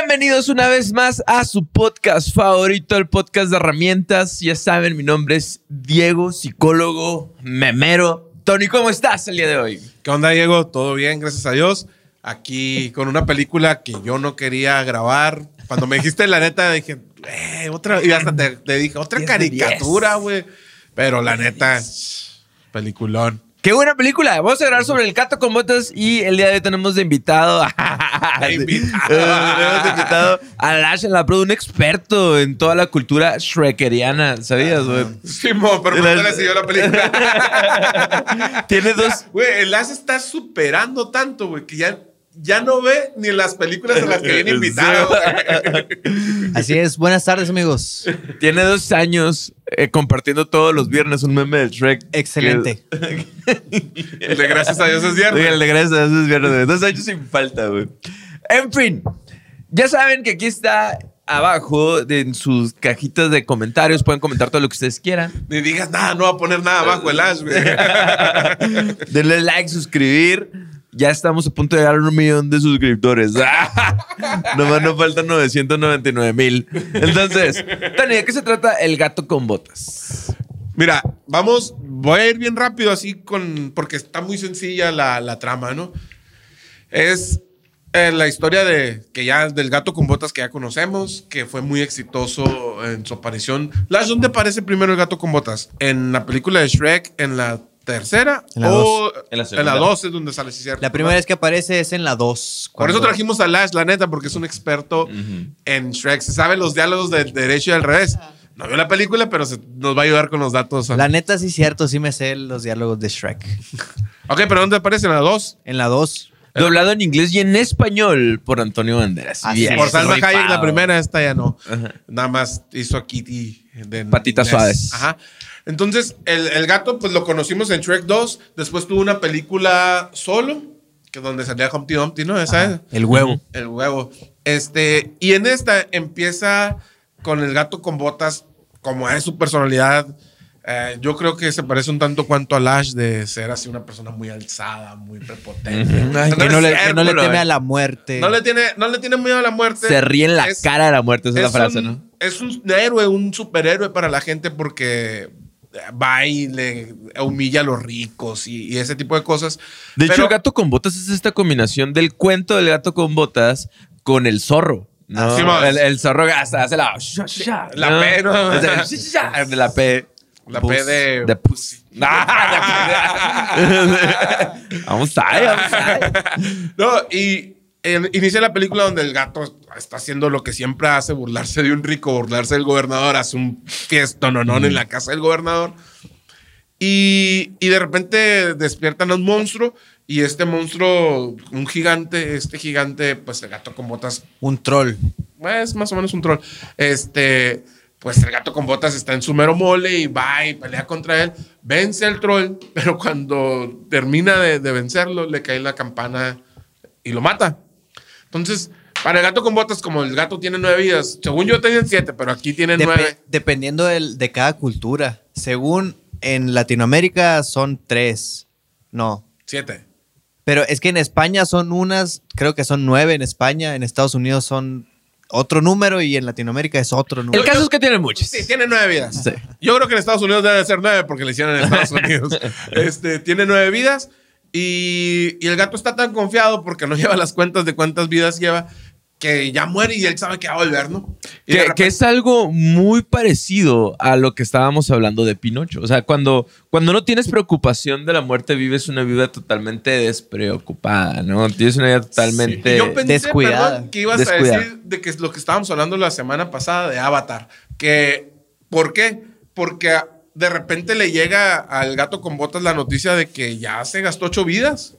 Bienvenidos una vez más a su podcast favorito, el podcast de herramientas. Ya saben, mi nombre es Diego, psicólogo, memero. Tony, ¿cómo estás el día de hoy? ¿Qué onda, Diego? ¿Todo bien? Gracias a Dios. Aquí con una película que yo no quería grabar. Cuando me dijiste la neta, dije, eh, otra, y hasta te, te dije, otra 10 de caricatura, güey. Pero la neta, peliculón. Qué buena película. Vamos a hablar sobre el gato con botas y el día de hoy tenemos de invitado. De invitado. tenemos de invitado a Lash en la Pro, un experto en toda la cultura shrekeriana. ¿Sabías, güey? Sí, mo, pero no le siguió la película. Tiene dos. Güey, el Ash está superando tanto, güey, que ya, ya no ve ni las películas en las que viene invitado. Así es, buenas tardes amigos. Tiene dos años eh, compartiendo todos los viernes un meme de Shrek. Excelente. El de gracias a Dios es viernes. Díganle gracias a esos viernes. güey. Dos años sin falta, güey. En fin, ya saben que aquí está abajo de- en sus cajitas de comentarios. Pueden comentar todo lo que ustedes quieran. Ni digas nada, no va a poner nada abajo el Ash, güey. Denle like, suscribir. Ya estamos a punto de llegar a un millón de suscriptores. Nomás nos faltan 999 mil. Entonces, Tony, ¿de qué se trata el gato con botas? Mira, vamos, voy a ir bien rápido así con, porque está muy sencilla la, la trama, ¿no? Es eh, la historia de, que ya, del gato con botas que ya conocemos, que fue muy exitoso en su aparición. Lash, ¿dónde aparece primero el gato con botas? ¿En la película de Shrek, en la tercera? En la o En la en segunda. la dos es donde sale, sí, cierto. La primera vez que aparece es en la 2. Por eso trajimos a Lash, la neta, porque es un experto en Shrek. Se sabe los diálogos del derecho y del revés. No vio la película, pero se- nos va a ayudar con los datos. La neta sí cierto, sí me sé los diálogos de Shrek. Ok, pero ¿dónde aparece en la 2? En la 2. Doblado en inglés y en español por Antonio Banderas. Así Bien, es. Por Salma. Hayek, la primera, esta ya no. Ajá. Nada más hizo a Kitty de Patitas inglés. suaves. Ajá. Entonces, el, el gato, pues lo conocimos en Shrek 2. Después tuvo una película solo, que donde salía Humpty Dumpty, ¿no? Esa es. El huevo. El huevo. Este, y en esta empieza con el gato con botas, como es su personalidad. eh, yo creo que se parece un tanto cuanto a Lash de ser así una persona muy alzada, muy prepotente. Ay, Que no, le, que no le teme a la muerte. No le tiene, no le tiene miedo a la muerte. Se ríe en la Es- cara de la muerte, esa es, la frase, un, ¿no? Es un héroe, un superhéroe para la gente porque va y le humilla a los ricos y, y ese tipo de cosas. De hecho, el gato con botas es esta combinación del cuento del gato con botas con el zorro. ¿no? Sí, más. el, el zorro hasta hace la... La P, ¿no? De la P. La P de- De pussy. Ah, de- Vamos ahí, vamos ahí. No, y inicia la película donde el gato está haciendo lo que siempre hace, burlarse de un rico, burlarse del gobernador, hace un fiestón en la casa del gobernador. Y, y de repente despiertan a un monstruo y este monstruo, un gigante, este gigante, pues el gato con botas Un troll. es más o menos un troll. Este, pues el gato con botas está en su mero mole y va y pelea contra él. Vence al troll, pero cuando termina de, de vencerlo, le cae la campana y lo mata. Entonces, para el gato con botas, como el gato tiene nueve vidas, según yo tenían siete, pero aquí tienen Depe- nueve. dependiendo del- de cada cultura. Según en Latinoamérica son tres. No. Siete. Pero es que en España son unas, creo que son nueve en España. En Estados Unidos son otro número y en Latinoamérica es otro El número. caso es que tiene muchos. Sí, tiene nueve vidas. Sí. Yo creo que en Estados Unidos debe ser nueve porque le hicieron en Estados Unidos. este, tiene nueve vidas y, y el gato está tan confiado porque no lleva las cuentas de cuántas vidas lleva que ya muere y él sabe que va a volver, ¿no? Que, repente- que es algo muy parecido a lo que estábamos hablando de Pinocho. O sea, cuando, cuando no tienes preocupación de la muerte, vives una vida totalmente despreocupada, ¿no? Tienes una vida totalmente... Y yo pensé, descuidada. perdón, que ibas Descuidada. a decir de que es lo que estábamos hablando la semana pasada de Avatar. Que, ¿por qué? Porque de repente le llega al gato con botas la noticia de que ya se gastó ocho vidas.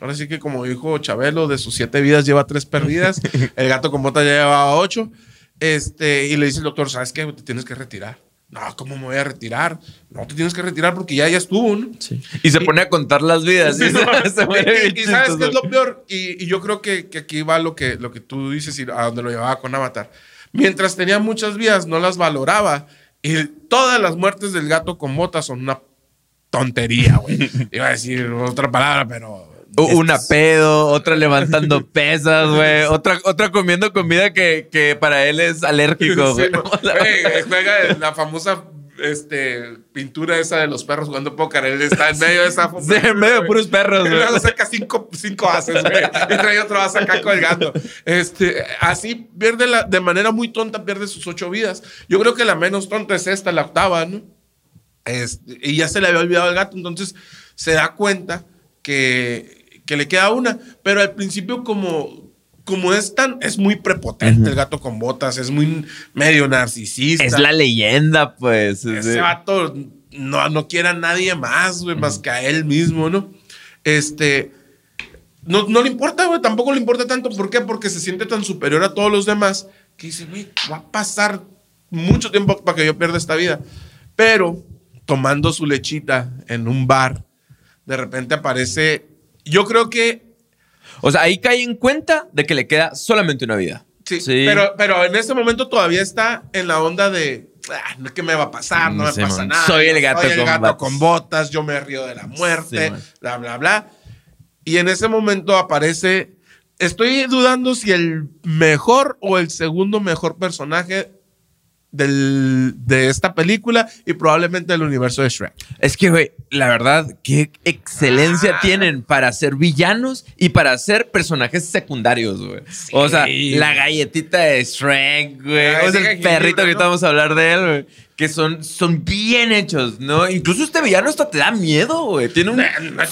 Ahora sí que como dijo Chabelo, de sus siete vidas lleva tres perdidas. el gato con botas ya llevaba ocho. Este, y le dice el doctor, ¿sabes qué? Te tienes que retirar. No, ¿cómo me voy a retirar? No, te tienes que retirar porque ya, ya estuvo, ¿no? Sí. Y se pone a contar las vidas. Y, y sabes qué es lo peor, y, y yo creo que, que aquí va lo que, lo que tú dices y a donde lo llevaba con Avatar. Mientras tenía muchas vidas, no las valoraba. Y todas las muertes del gato con botas son una tontería, güey. Iba a decir otra palabra, pero Una pedo, otra levantando pesas, güey. Otra, otra comiendo comida que, que para él es alérgico, Güey, juega la famosa este, pintura esa de los perros jugando póker. Él está en medio de esa Sí, en medio de puros perros, güey. luego saca cinco, cinco haces, güey. Y trae otro as acá colgando. Este, así pierde la, de manera muy tonta, pierde sus ocho vidas. Yo creo que la menos tonta es esta, la octava, ¿no? Este, y ya se le había olvidado el gato, entonces se da cuenta que, que le queda una. Pero al principio, como, como es tan, es muy prepotente el gato con botas, es muy medio narcisista. Es la leyenda, pues. Ese Sí. vato no, no quiere a nadie más, güey, más que a él mismo, ¿no? Este. No, no le importa, güey, tampoco le importa tanto. ¿Por qué? Porque se siente tan superior a todos los demás que dice, güey, va a pasar mucho tiempo para que yo pierda esta vida. Pero tomando su lechita en un bar, de repente aparece. Yo creo que O sea, ahí cae en cuenta de que le queda solamente una vida. Sí, Pero, pero en este momento todavía está en la onda de, "Ah, ¿qué me va a pasar? No me Sí, pasa man. nada. Soy el gato soy el con gato botas". con botas, yo me río de la muerte, Sí, bla, bla, bla. Y en ese momento aparece, estoy dudando si el mejor o el segundo mejor personaje del, de esta película y probablemente del universo de Shrek. Es que, güey, la verdad, qué excelencia Ah. tienen para ser villanos y para ser personajes secundarios, güey. O sea, la galletita de Shrek, güey. O sea, ese el perrito que ¿no? estamos a hablar de él, güey. Que son, son bien hechos, ¿no? Incluso este villano hasta te da miedo, güey. Tiene un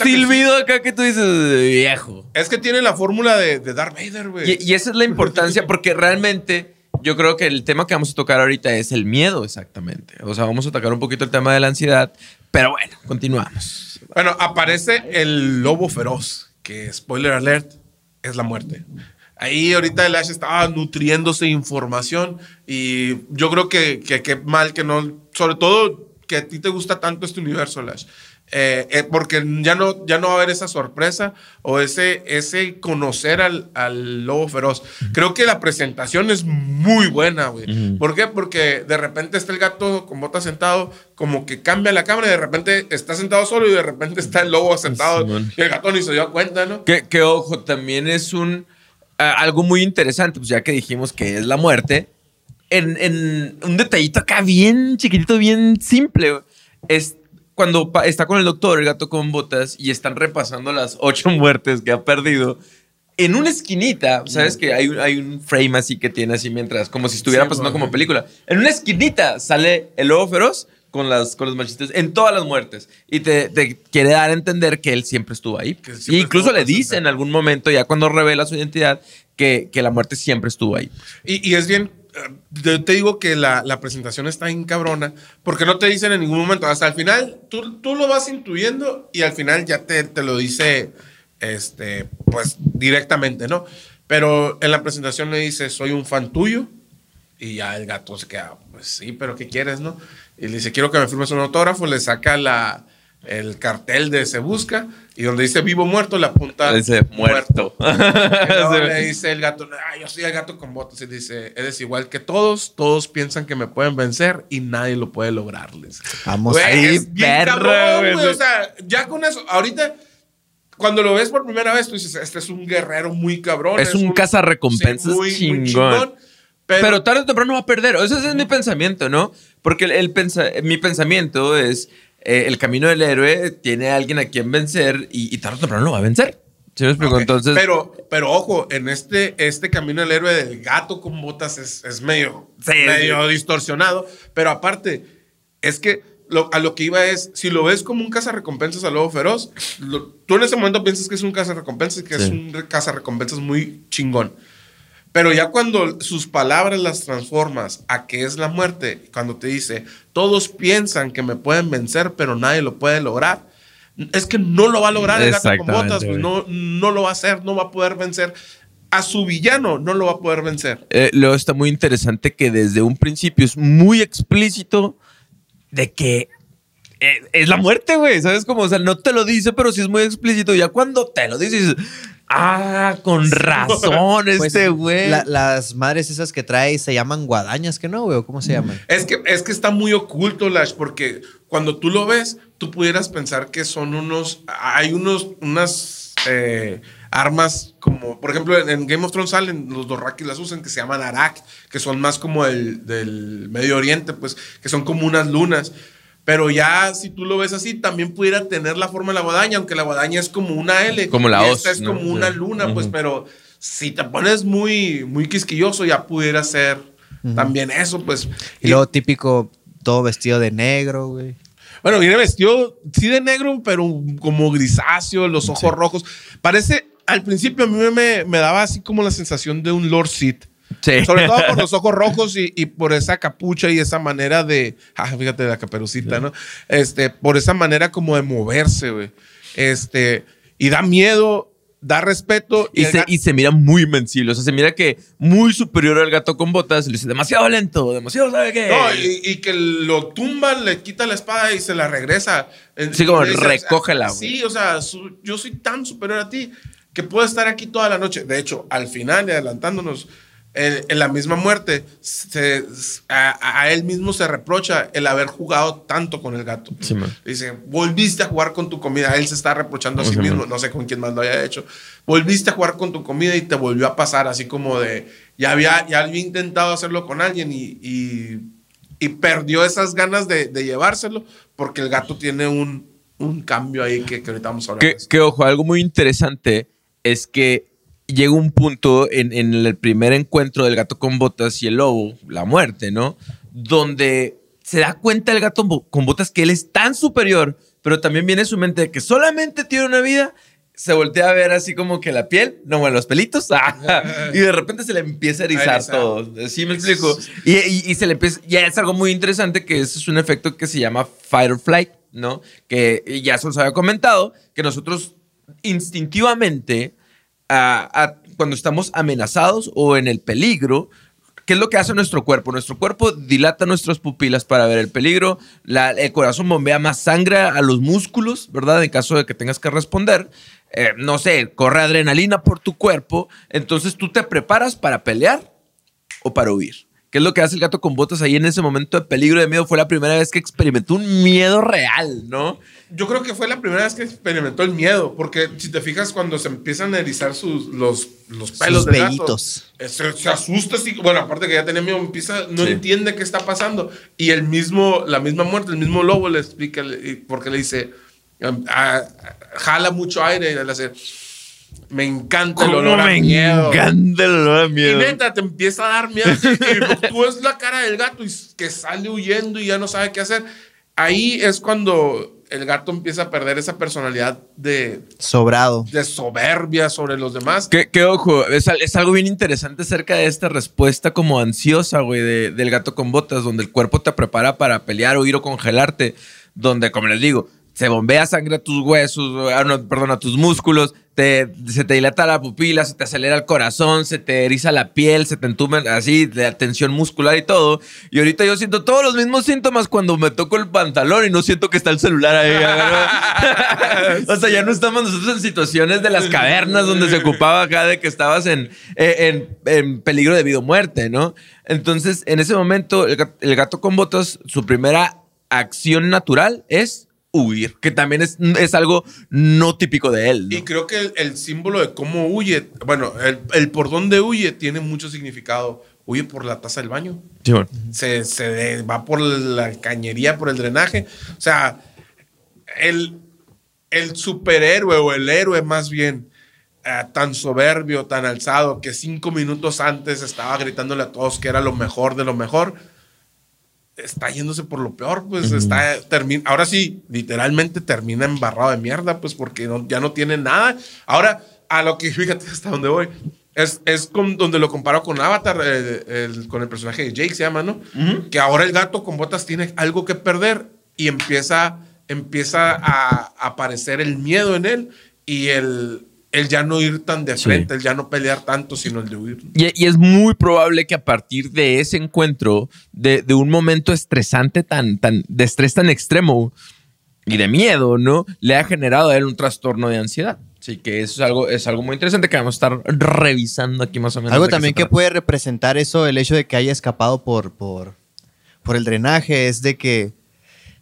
silbido acá que tú dices, viejo. Es que tiene la fórmula de, de Darth Vader, güey. Y, y esa es la importancia, porque realmente yo creo que el tema que vamos a tocar ahorita es el miedo, exactamente. O sea, vamos a tocar un poquito el tema de la ansiedad, pero bueno, continuamos. Bueno, aparece el lobo feroz, que spoiler alert, es la muerte. Ahí ahorita el Ash estaba nutriéndose de información y yo creo que que qué mal que no, sobre todo que a ti te gusta tanto este universo, Lash. Eh, eh, porque ya no, ya no va a haber esa sorpresa o ese, ese conocer al, al lobo feroz. Creo que la presentación es muy buena, güey. ¿Por qué? Porque de repente está el gato con botas sentado, como que cambia la cámara y de repente está sentado solo y de repente está el lobo sentado Simón. y el gato ni se dio cuenta, ¿no? Que, que, ojo, también es un algo muy interesante, pues ya que dijimos que es la muerte, en, en un detallito acá bien chiquitito, bien simple, güey, es cuando está con el doctor, el gato con botas, y están repasando las ocho muertes que ha perdido. En una esquinita, ¿sabes que hay, un- hay un frame así que tiene así mientras, como si estuviera Sí, pasando güey. como película. En una esquinita sale el lobo feroz con las, con los machitos en todas las muertes. Y te, te quiere dar a entender que él siempre estuvo ahí. Que Y siempre incluso le dice presente. en algún momento, ya cuando revela su identidad, que, que la muerte siempre estuvo ahí. Y, y es bien, yo te digo que la, la presentación está bien cabrona, porque no te dicen en ningún momento, hasta el final, tú, tú lo vas intuyendo y al final ya te, te lo dice, este, pues directamente, ¿no? Pero en la presentación le dice, soy un fan tuyo, y ya el gato se queda, pues sí, pero ¿qué quieres, no? Y le dice, quiero que me firmes un autógrafo, le saca la, el cartel de Se Busca, y donde dice vivo o muerto, le apunta Dice muerto. y luego Sí. le dice el gato, "Ah, yo soy el gato con botas. Y dice, eres igual que todos, todos piensan que me pueden vencer y nadie lo puede lograrles. Vamos Güey, ahí, es perro, cabrón. O sea, ya con eso, ahorita, cuando lo ves por primera vez, tú dices, este es un guerrero muy cabrón. Es un cazarrecompensas sí, muy- muy chingón. pero, Pero, tarde o temprano va a perder. Ese es mi pensamiento, ¿no? Porque el, el pensa- mi pensamiento es, eh, el camino del héroe tiene a alguien a quien vencer y, y tarde o temprano lo va a vencer. Entonces, pero, pero ojo, en este, este camino del héroe del gato con botas es, es medio, Sí, medio distorsionado. Pero aparte, es que lo- a lo que iba es, si lo ves como un cazarrecompensas al lobo feroz, lo- tú en ese momento piensas que es un cazarrecompensas y que es Sí. un re- cazarrecompensas muy chingón. Pero ya cuando sus palabras las transformas a que es la muerte, cuando te dice, todos piensan que me pueden vencer, pero nadie lo puede lograr, es que no lo va a lograr el gato con botas, pues, no, no lo va a hacer, no va a poder vencer. A su villano no lo va a poder vencer. eh, luego está muy interesante que desde un principio es muy explícito de que eh, es la muerte, güey. ¿Sabes cómo? O sea, no te lo dice, pero sí es muy explícito. Ya cuando te lo dice, dices, ah, con razón Pues, este güey. la- las madres esas que trae se llaman guadañas, ¿que no, güey? ¿O ¿Cómo se llaman? Es que, es que está muy oculto, Lash, porque cuando tú lo ves, tú pudieras pensar que son unos. Hay unos. Unas. eh, armas como, por ejemplo, en, en Game of Thrones salen, los Dothraki las usan, que se llaman Arak, que son más como el, del Medio Oriente, pues, que son como unas lunas. Pero ya, si tú lo ves así, también pudiera tener la forma de la guadaña, aunque la guadaña es como una L. Como la y Esta es ¿no? como una luna, pues, pero si te pones muy, muy quisquilloso, ya pudiera ser también eso, pues. Y luego típico, todo vestido de negro, güey. Bueno, viene vestido, sí de negro, pero como grisáceo, los ojos rojos. Parece, al principio a mí me, me daba así como la sensación de un Lord Sith. Sí. Sobre todo por los ojos rojos y, y por esa capucha y esa manera de. Ah, fíjate la caperucita, ¿no? Este, por esa manera como de moverse, güey. Este, y da miedo, da respeto. Y el se, y se mira muy invencible. O sea, se mira que muy superior al gato con botas. Y le dice, demasiado lento, demasiado, ¿sabe qué? No, y, y que lo tumba, le quita la espada y se la regresa. Sí, como dice, recógela, güey. Sí, o sea, su- yo soy tan superior a ti que puedo estar aquí toda la noche. De hecho, al final, y adelantándonos, en, en la misma muerte, se- a, a él mismo se reprocha el haber jugado tanto con el gato. Sí. Dice, volviste a jugar con tu comida. Él se está reprochando a sí Sí, mismo. man. No sé con quién más lo haya hecho. Volviste a jugar con tu comida y te volvió a pasar así como de, ya había, ya había intentado hacerlo con alguien y, y, y perdió esas ganas de, de llevárselo porque el gato tiene un, un cambio ahí que, que ahorita vamos a hablar. Que, de eso. que, ojo, algo muy interesante es que llega un punto en, en el primer encuentro del gato con botas y el lobo, la muerte, ¿no? Donde se da cuenta el gato con botas que él es tan superior, pero también viene su mente de que solamente tiene una vida. Se voltea a ver así como que la piel, no, bueno, los pelitos, ah, y de repente se le empieza a erizar todo. ¿Sí me explico? Y, y- y se le empieza, ya es algo muy interesante que ese es un efecto que se llama fight or flight, ¿no? Que ya se los había comentado, que nosotros instintivamente, cuando estamos amenazados o en el peligro, ¿Qué es lo que hace nuestro cuerpo? Nuestro cuerpo dilata nuestras pupilas para ver el peligro, el corazón bombea más sangre a los músculos, ¿verdad? En caso de que tengas que responder. Eh, no sé, corre adrenalina por tu cuerpo, entonces tú te preparas para pelear o para huir. ¿Qué es lo que hace el gato con botas ahí en ese momento de peligro de miedo? Fue la primera vez que experimentó un miedo real, ¿no? Yo creo que fue la primera vez que experimentó el miedo, porque si te fijas cuando se empiezan a erizar sus, los, los pelos Sus del gato, vellitos. eh, se, se asusta así, bueno, aparte que ya tenía miedo, empieza, no Sí. entiende qué está pasando. Y el mismo, la misma muerte, el mismo lobo le explica, porque le dice, ah, jala mucho aire y le hace, me encanta el olor a miedo. encanta el olor a Y miedo. neta, te empieza a dar miedo. Y tú ves la cara del gato y que sale huyendo y ya no sabe qué hacer. Ahí es cuando el gato empieza a perder esa personalidad de, Sobrado. de soberbia sobre los demás. Que, que, ojo, es, es algo bien interesante acerca de esta respuesta como ansiosa, güey, de- del gato con botas, donde el cuerpo te prepara para pelear, huir o congelarte, donde, como les digo, se bombea sangre a tus huesos, ah, no, perdón, a tus músculos, te, se te dilata la pupila, se te acelera el corazón, se te eriza la piel, se te entume así, de tensión muscular y todo. Y ahorita yo siento todos los mismos síntomas cuando me toco el pantalón y no siento que está el celular ahí. o sea, ya no estamos nosotros en situaciones de las cavernas donde se ocupaba acá de que estabas en, eh, en, en peligro de vida o muerte, ¿no? Entonces, en ese momento, el gato con botas, su primera acción natural es huir, que también es, es algo no típico de él. ¿no? Y creo que el, el símbolo de cómo huye, bueno, el, el por dónde huye tiene mucho significado. Huye por la taza del baño. Sí, bueno. se, se de- va por la cañería, por el drenaje. O sea, el, el superhéroe o el héroe más bien, eh, tan soberbio, tan alzado, que cinco minutos antes estaba gritándole a todos que era lo mejor de lo mejor, está yéndose por lo peor, pues está, termina, ahora sí, literalmente termina embarrado de mierda, pues porque no- ya no tiene nada. Ahora, a lo que, fíjate hasta dónde voy. Es, es con, donde lo comparo con Avatar, eh, el- con el personaje de Jake se llama, ¿no? Que ahora el gato con botas tiene algo que perder y empieza, empieza a aparecer el miedo en él y el, el ya no ir tan de Sí. frente, el ya no pelear tanto, sino el de huir. Y, y es muy probable que a partir de ese encuentro, de, de un momento estresante tan, tan, de estrés tan extremo y de miedo, ¿no? Le ha generado a él un trastorno de ansiedad. Así que eso es algo, es algo muy interesante que vamos a estar revisando aquí más o menos. Algo también que puede representar eso, el hecho de que haya escapado por, por, por el drenaje, es de que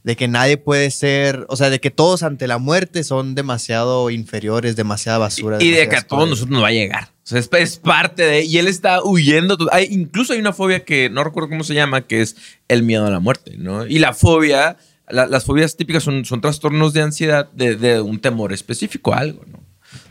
de que nadie puede ser, o sea, de que todos ante la muerte son demasiado inferiores, demasiada basura. Y de que a todos nosotros nos va a llegar. O sea, es, es parte de. Y él está huyendo. Hay, incluso hay una fobia que no recuerdo cómo se llama, que es el miedo a la muerte, ¿no? Y la fobia, la- las fobias típicas son, son trastornos de ansiedad de, de un temor específico a algo, ¿no?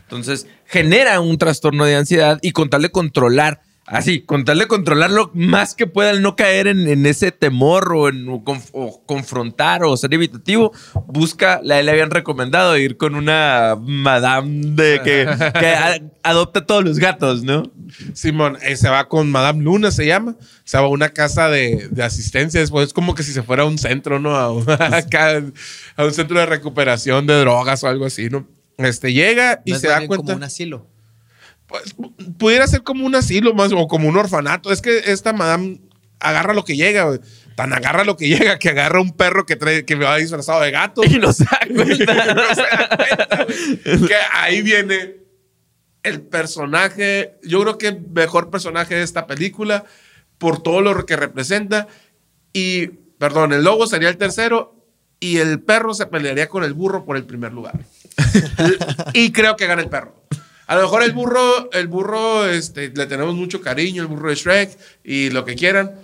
Entonces, genera un trastorno de ansiedad y con tal de controlar, así, con tal de controlar lo más que pueda, no caer en, en ese temor o, en, o conf- o confrontar o ser evitativo, busca, la, le habían recomendado ir con una madame de que, que a- adopta todos los gatos, ¿no? Simón eh, se va con Madame Luna, se llama. Se va a una casa de, de asistencia. Después es como que si se fuera a un centro, ¿no? A, un- acá, a un centro de recuperación de drogas o algo así, ¿no? Este llega y No se da cuenta. como un asilo. Pues, pu- pudiera ser como un asilo más o como un orfanato. Es que esta madame agarra lo que llega, güey. Tan agarra lo que llega que agarra un perro que trae, que va disfrazado de gato. Y no se da cuenta. No se da cuenta, güey. que ahí viene el personaje, yo creo que el mejor personaje de esta película por todo lo que representa. Y, perdón, el lobo sería el tercero y el perro se pelearía con el burro por el primer lugar. y creo que gana el perro. A lo mejor el burro, el burro, este, le tenemos mucho cariño, el burro de Shrek y lo que quieran,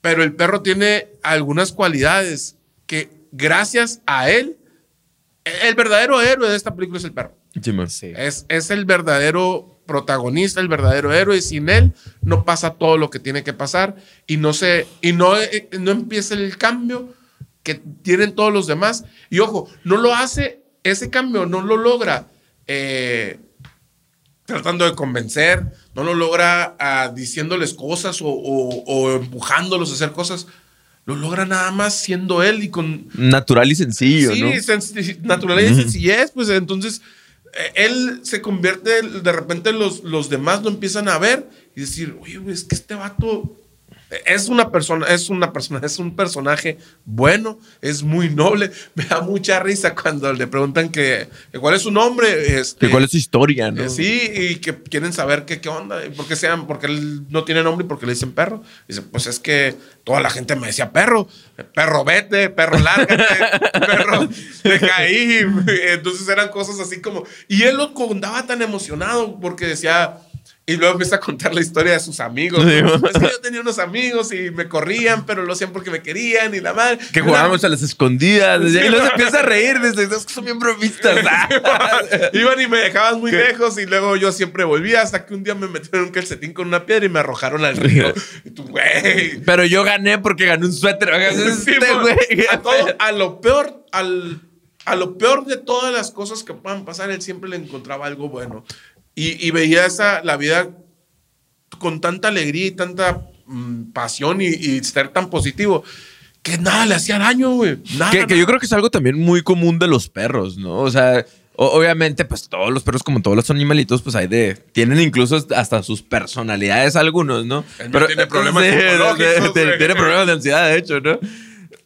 pero el perro tiene algunas cualidades que gracias a él, el verdadero héroe de esta película es el perro. Sí. Es, es el verdadero protagonista, el verdadero héroe, y sin él no pasa todo lo que tiene que pasar y no se y no, eh, no empieza el cambio que tienen todos los demás. Y ojo, no lo hace, ese cambio no lo logra eh, tratando de convencer, no lo logra ah, diciéndoles cosas o, o- o empujándolos a hacer cosas. Lo logra nada más siendo él y con, Natural y sencillo, sí, ¿no? sensi- naturaleza y sencillez, pues entonces eh, él se convierte, de repente los, los demás lo empiezan a ver y decir, oye, es que este vato es una persona, es una persona, es un personaje bueno, es muy noble. Me da mucha risa cuando le preguntan que, que cuál es su nombre. Este, Que ¿Cuál es su historia, no? eh, sí, y que quieren saber qué, qué onda, y por qué, sean, porque él no tiene nombre y por qué le dicen perro. Dice, pues es que toda la gente me decía perro, perro vete, perro lárgate, perro deja ahí. Entonces eran cosas así como... Y él lo contaba tan emocionado porque decía... Y luego empieza a contar la historia de sus amigos. Sí, ¿no? ¿no? Es que yo tenía unos amigos y me corrían, pero lo hacían porque me querían y la madre. Que jugábamos a las escondidas. Sí, y luego se empieza a reír. Desde, es que son bien bromistas. Iban y me dejaban muy lejos y luego yo siempre volvía hasta que un día me metieron un calcetín con una piedra y me arrojaron al río. Y tú, güey. Pero yo gané porque gané un suéter. Sí, este, güey. a, todo- a lo peor, al, a lo peor de todas las cosas que puedan pasar, él siempre le encontraba algo bueno. Y, y veía esa, la vida con tanta alegría y tanta mm, pasión y, y ser tan positivo que nada le hacía daño, güey. Nada, Que, que yo creo que es algo también muy común de los perros, ¿no? O sea, o- obviamente, pues todos los perros, como todos los animalitos, pues hay de. Tienen incluso hasta sus personalidades algunos, ¿no? El mío tiene problemas tiene, güey. tiene problemas de ansiedad, de hecho, ¿no?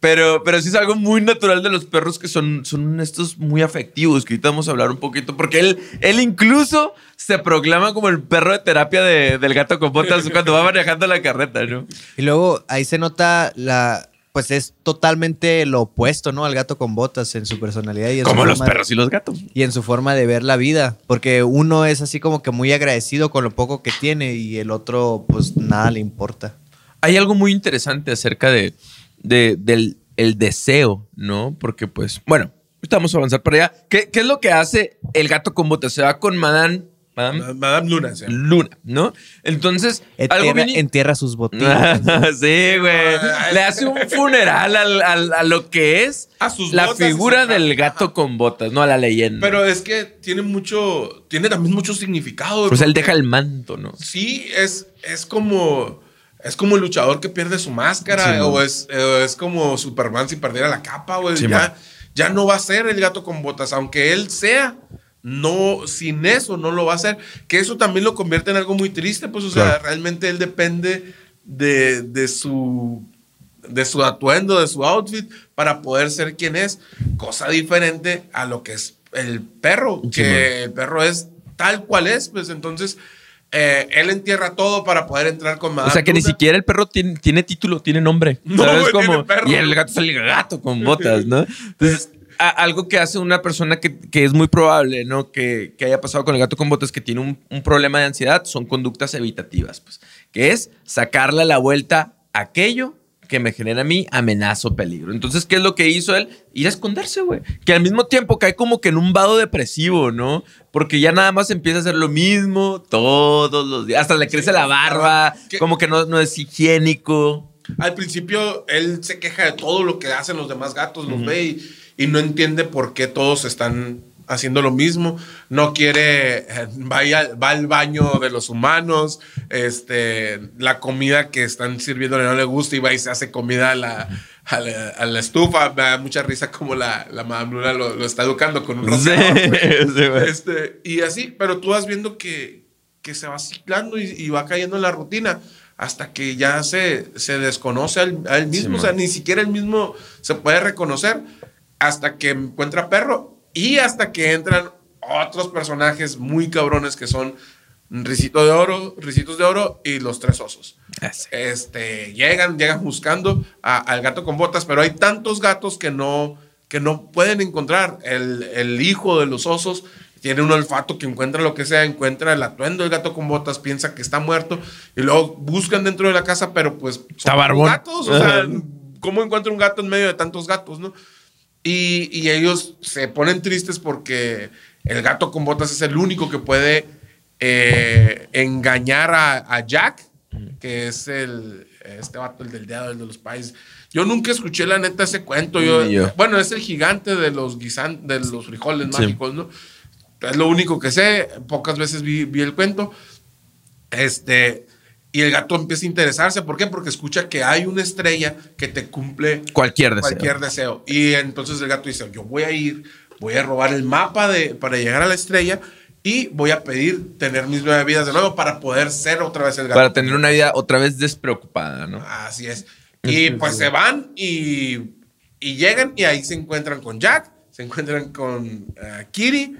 Pero, pero sí es algo muy natural de los perros que son, son estos muy afectivos, que ahorita vamos a hablar un poquito, porque él, él incluso se proclama como el perro de terapia de- del gato con botas cuando va manejando la carreta, ¿no? Y luego ahí se nota la. Pues es totalmente lo opuesto, ¿no? Al gato con botas en su personalidad y en su Como los de- perros y los gatos. y en su forma de ver la vida. Porque uno es así como que muy agradecido con lo poco que tiene y el otro, pues nada le importa. hay algo muy interesante acerca de, de- del el deseo, ¿no? Porque, pues, bueno, ahorita vamos a avanzar para allá. ¿Qué, qué es lo que hace el gato con botas? Se va con Madame, Madame Madame Luna. sí. Luna, ¿no? Entonces, algo Entierra, bien... entierra sus botillas. sí, güey. Le hace un funeral al- al- a lo que es A sus la botas figura su- del gato con botas, no a la leyenda. Pero es que tiene mucho, tiene también mucho significado. pues él deja el manto, ¿no? Sí, es, es como. Es como el luchador que pierde su máscara. Sí, o, es, o es como Superman si perdiera la capa, güey. Sí, man. ya, ya no va a ser el gato con botas. Aunque él sea, no, sin eso no lo va a hacer. Que eso también lo convierte en algo muy triste, pues, o sea, realmente él depende de, de su de su atuendo, de su outfit, para poder ser quien es. Cosa diferente a lo que es el perro, Sí, que el perro es tal cual es, pues entonces eh, él entierra todo para poder entrar con O Madame sea que ni siquiera el perro tiene, tiene título, tiene nombre. No, ¿Sabes cómo? Y el gato el gato con botas, ¿no? Entonces, a- algo que hace una persona que, que es muy probable, ¿no? Que, que haya pasado con el gato con botas, que tiene un, un problema de ansiedad, son conductas evitativas, pues. Que es sacarle a la vuelta aquello que me genera a mí amenaza o peligro. Entonces, ¿qué es lo que hizo él? Ir a esconderse, güey. Que al mismo tiempo cae como que en un vado depresivo, ¿no? Porque ya nada más empieza a hacer lo mismo todos los días. Hasta le crece la barba, como que no, no es higiénico. Al principio él se queja de todo lo que hacen los demás gatos, los ve y, y no entiende por qué todos están haciendo lo mismo. No quiere, eh, vaya, va al baño de los humanos, este, la comida que están sirviendo no le gusta y va y se hace comida a la, a la, a la estufa. Me da mucha risa como la, la Madame lo, lo está educando con un Sí, rociador, sí, güey. Este, y así, pero tú vas viendo que, que se va ciclando y, y va cayendo en la rutina hasta que ya se, se desconoce a él, a él mismo. Sí, o sea, ni siquiera él mismo se puede reconocer hasta que encuentra perro y hasta que entran otros personajes muy cabrones que son Risito de Oro, Ricitos de Oro y los Tres Osos. Este, llegan, llegan buscando a- al gato con botas, pero hay tantos gatos que no, que no pueden encontrar. El, el hijo de los osos tiene un olfato que encuentra lo que sea, encuentra el atuendo del gato con botas, piensa que está muerto y luego buscan dentro de la casa, pero pues son Está barbón. gatos, o sea. ¿cómo encuentra un gato en medio de tantos gatos, no? Y, y ellos se ponen tristes porque el gato con botas es el único que puede eh, engañar a, a Jack, que es el este vato, el del dedo, el de los países. Yo nunca escuché la neta ese cuento. Yo. Bueno, es el gigante de los guisan, de los frijoles Sí. mágicos, ¿no? Es lo único que sé. Pocas veces vi, vi el cuento. Este. Y el gato empieza a interesarse. ¿Por qué? Porque escucha que hay una estrella que te cumple Cualquier deseo. cualquier deseo. Y entonces el gato dice, yo voy a ir, voy a robar el mapa de, para llegar a la estrella y voy a pedir tener mis nueve vidas de nuevo para poder ser otra vez el gato. Para tener una vida otra vez despreocupada, ¿no? Así es. Y pues se van y, y llegan y ahí se encuentran con Jack, se encuentran con eh, Kitty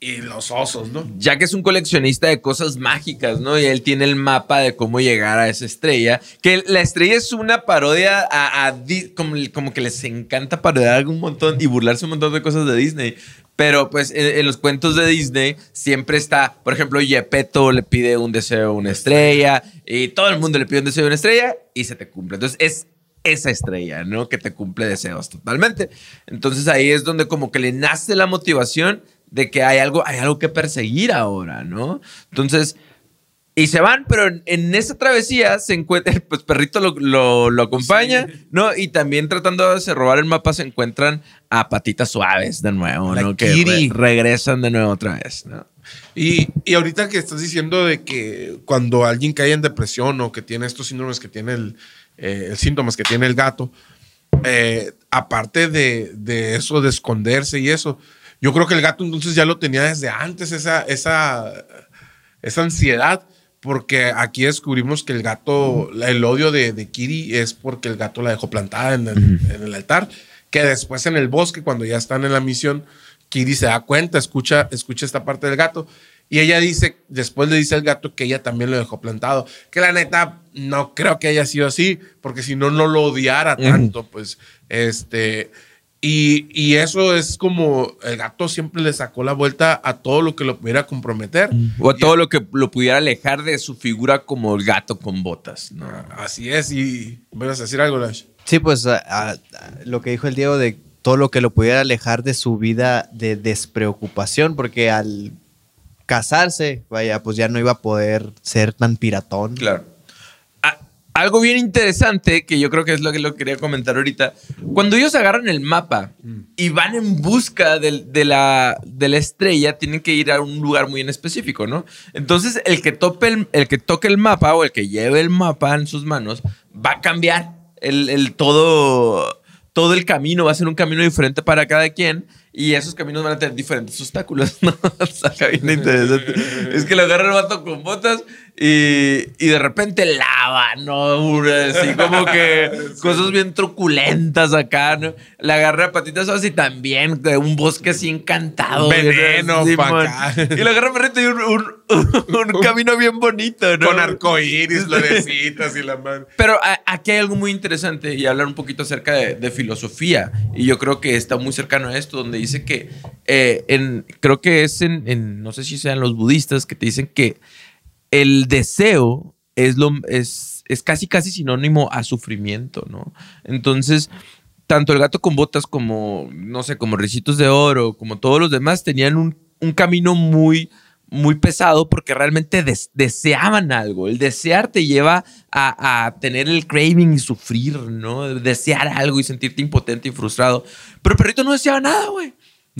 y los osos, ¿no? Jack es un coleccionista de cosas mágicas, ¿no? Y él tiene el mapa de cómo llegar a esa estrella. Que la estrella es una parodia a, a como, como que les encanta parodiar un montón y burlarse un montón de cosas de Disney. Pero pues en, en los cuentos de Disney siempre está, por ejemplo, Gepetto le pide un deseo a una estrella y todo el mundo le pide un deseo a una estrella y se te cumple. Entonces es esa estrella, ¿no? Que te cumple deseos totalmente. Entonces ahí es donde como que le nace la motivación de que hay algo, hay algo que perseguir ahora, ¿no? Entonces, y se van, pero en, en esa travesía se encuentra, pues Perrito lo, lo- lo acompaña, ¿no? Y también tratando de robar el mapa se encuentran a patitas suaves de nuevo, La ¿no? Que Kitty. re- regresan de nuevo otra vez, ¿no? Y, y ahorita que estás diciendo de que cuando alguien cae en depresión o que tiene estos síndromes que tiene el, eh, síntomas que tiene el gato, eh, aparte de, de eso, de esconderse y eso, yo creo que el gato entonces ya lo tenía desde antes, esa, esa, esa ansiedad, porque aquí descubrimos que el gato, el odio de, de Kiri es porque el gato la dejó plantada en el, en el altar, que después en el bosque, cuando ya están en la misión, Kiri se da cuenta, escucha, escucha esta parte del gato. Y ella dice, después le dice al gato que ella también lo dejó plantado. Que la neta, no creo que haya sido así, porque si no, no lo odiara tanto, pues, este. Y, y eso es como el gato siempre le sacó la vuelta a todo lo que lo pudiera comprometer. O a todo lo que lo pudiera alejar de su figura como el gato con botas, ¿no? Así es. Y vas a decir algo, Lash. Sí, pues a- a- a lo que dijo el Diego de todo lo que lo pudiera alejar de su vida de despreocupación, porque al casarse, vaya, pues ya no iba a poder ser tan piratón. Claro. Algo bien interesante, que yo creo que es lo que lo quería comentar ahorita. Cuando ellos agarran el mapa y van en busca de, la, de la estrella, tienen que ir a un lugar muy en específico, ¿no? Entonces, el que, tope el, el que toque el mapa o el que lleve el mapa en sus manos va a cambiar el, el todo, todo el camino, va a ser un camino diferente para cada quien. Y esos caminos van a tener diferentes obstáculos, ¿no? Está bien interesante. Es que lo agarra el vato con botas y, y de repente lava, ¿no? Así como que cosas bien truculentas acá, ¿no? Le agarra a patitas y también de un bosque así encantado. Veneno Sí, pa' mon. acá. Y le agarra perrito y un, un- un camino bien bonito, ¿no? Con arcoíris, florecitas y la madre. Pero a- aquí hay algo muy interesante y hablar un poquito acerca de, de filosofía. Y yo creo que está muy cercano a esto, donde dice que, eh, en, creo que es en, no sé si sean los budistas, que te dicen que el deseo es, lo, es, es casi, casi sinónimo a sufrimiento, ¿no? Entonces, tanto el gato con botas como, no sé, como Ricitos de Oro, como todos los demás, tenían un, un camino muy, muy pesado porque realmente des- deseaban algo. El desear te lleva a, a tener el craving y sufrir, ¿no? Desear algo y sentirte impotente y frustrado. Pero el perrito no deseaba nada, güey.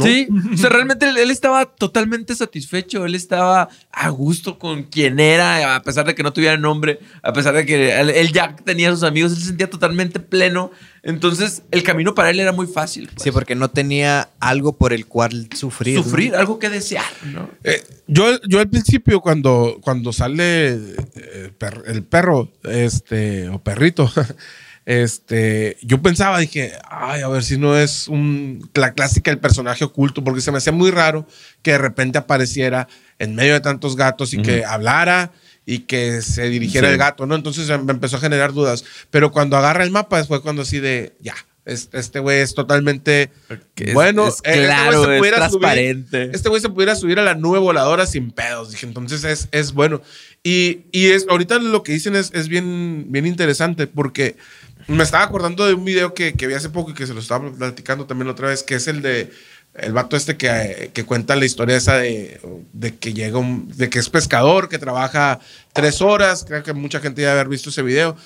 Sí, o sea, realmente él, él estaba totalmente satisfecho, él estaba a gusto con quien era, a pesar de que no tuviera nombre, a pesar de que él, él ya tenía sus amigos, él se sentía totalmente pleno. Entonces, el camino para él era muy fácil. pues. Sí, porque no tenía algo por el cual sufrir. ¿no? Sufrir, algo que desear, ¿no? Eh, yo, yo al principio, cuando, cuando sale eh, el perro, este, o perrito, este, yo pensaba, dije, ay, a ver si no es un, la clásica del personaje oculto, porque se me hacía muy raro que de repente apareciera en medio de tantos gatos y que hablara y que se dirigiera Sí. el gato, ¿no? Entonces me empezó a generar dudas. Pero cuando agarra el mapa, fue cuando así de, ya, es- este güey es totalmente es- bueno. es eh, este güey claro, se es subir- transparente. este güey se pudiera subir a la nube voladora sin pedos. Dije, entonces es, es bueno. Y, y es, ahorita lo que dicen es, es bien, bien interesante porque me estaba acordando de un video que, que vi hace poco y que se lo estaba platicando también otra vez, que es el de el vato este que, que cuenta la historia esa de, de que llega un, de que es pescador, que trabaja tres horas, creo que mucha gente ya haber visto ese video,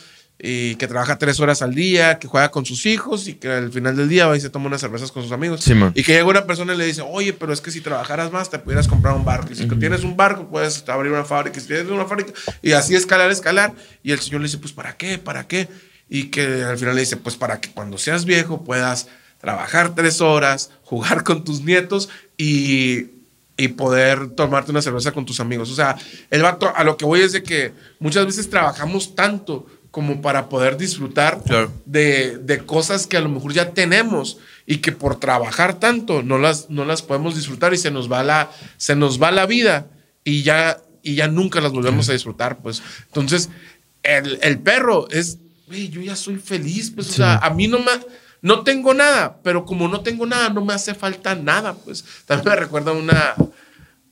y que trabaja tres horas al día, que juega con sus hijos y que al final del día va y se toma unas cervezas con sus amigos. Sí, y que llega una persona y le dice, oye, pero es que si trabajaras más te pudieras comprar un barco. Y si tienes un barco, puedes abrir una fábrica. Y si tienes una fábrica, y así escalar, escalar. Y el señor le dice, pues ¿para qué? ¿Para qué? Y que al final le dice, pues para que cuando seas viejo puedas trabajar tres horas, jugar con tus nietos y, y poder tomarte una cerveza con tus amigos. O sea, el vato, a lo que voy es de que muchas veces trabajamos tanto como para poder disfrutar Claro. de, de cosas que a lo mejor ya tenemos y que por trabajar tanto no las, no las podemos disfrutar y se nos va la, se nos va la vida y ya, y ya nunca las volvemos a disfrutar. Pues entonces, el, el perro es, güey, yo ya soy feliz, pues, o sea, a mí no me, no tengo nada, pero como no tengo nada, no me hace falta nada, pues. También me recuerda una,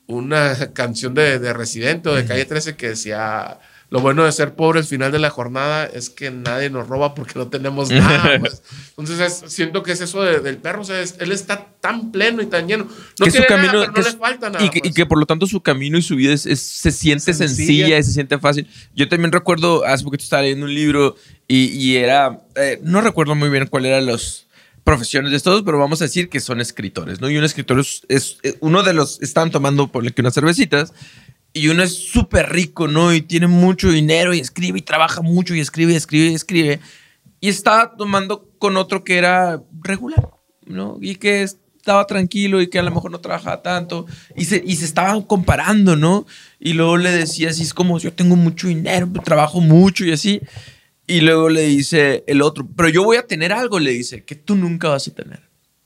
una canción de, de Residente o de Calle 13 que decía, lo bueno de ser pobre al final de la jornada es que nadie nos roba porque no tenemos nada. pues. Entonces es- siento que es eso de- del perro, o sea, es- él está tan pleno y tan lleno. No que su tiene camino nada, pero que no su- le falta nada. y, que, y pues. que por lo tanto su camino y su vida es, es- se siente Sencilla. sencilla. y se siente fácil. Yo también recuerdo, hace poquito estaba leyendo un libro y, y era, eh, no recuerdo muy bien cuál eran las profesiones de estos, pero vamos a decir que son escritores, ¿no? Y un escritor es, es- eh, uno de los, están tomando por que unas cervecitas y uno es súper rico, ¿no? Y tiene mucho dinero y escribe y trabaja mucho y escribe y escribe y escribe. Y estaba tomando con otro que era regular, ¿no? Y que estaba tranquilo y que a lo mejor no trabajaba tanto. Y se, y se estaban comparando, ¿no? Y luego le decía así, es como, yo tengo mucho dinero, trabajo mucho y así. Y luego le dice el otro, pero yo voy a tener algo, le dice, que tú nunca vas a tener,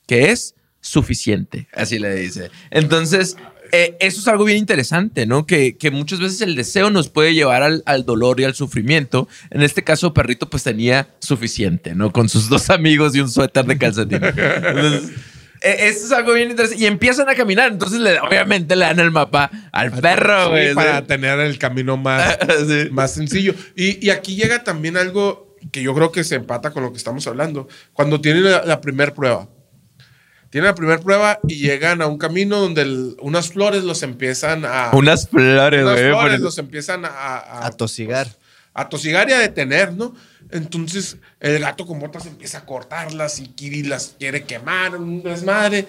que es suficiente, así le dice. Entonces, eh, eso es algo bien interesante, ¿no? Que, que muchas veces el deseo nos puede llevar al, al dolor y al sufrimiento. En este caso, Perrito pues tenía suficiente, ¿no? Con sus dos amigos y un suéter de calcetín. Entonces, eh, eso es algo bien interesante. Y empiezan a caminar, entonces le- obviamente le dan el mapa al perro, Sí, güey. para tener el camino más, Sí. más sencillo. Y, y aquí llega también algo que yo creo que se empata con lo que estamos hablando. Cuando tienen la, la primera prueba. Tienen la primera prueba y llegan a un camino donde el- unas flores los empiezan a... Unas flores, unas flores los empiezan a... a, A tosigar. a tosigar y a detener, ¿no? Entonces el gato con botas empieza a cortarlas y Kiri las quiere quemar, un desmadre.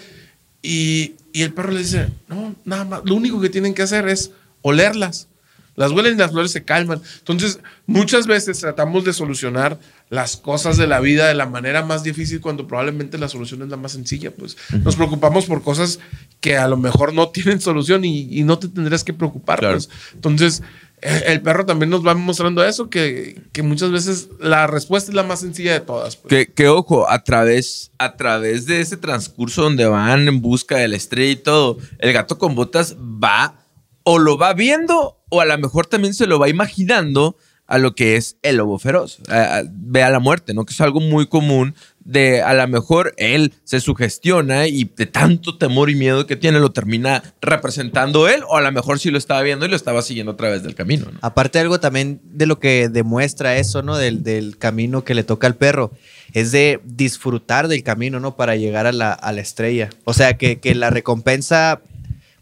Y, y el perro le dice, no, nada más, lo único que tienen que hacer es olerlas. Las huelen y las flores se calman. Entonces, muchas veces tratamos de solucionar las cosas de la vida de la manera más difícil cuando probablemente la solución es la más sencilla. Pues nos preocupamos por cosas que a lo mejor no tienen solución y, y no te tendrías que preocupar. Claro. pues. Entonces, el perro también nos va mostrando eso, que, que muchas veces la respuesta es la más sencilla de todas. pues. Que, que, ojo, a través, a través de ese transcurso donde van en busca de la estrella y todo, el gato con botas va o lo va viendo o a lo mejor también se lo va imaginando a lo que es el lobo feroz. A- a- ve a la muerte, ¿no? Que es algo muy común de a lo mejor él se sugestiona y de tanto temor y miedo que tiene lo termina representando él o a lo mejor sí lo estaba viendo y lo estaba siguiendo a través del camino, ¿no? Aparte algo también de lo que demuestra eso, ¿no? Del, del camino que le toca al perro, es de disfrutar del camino, ¿no? Para llegar a la, a la estrella. O sea, que, que la recompensa,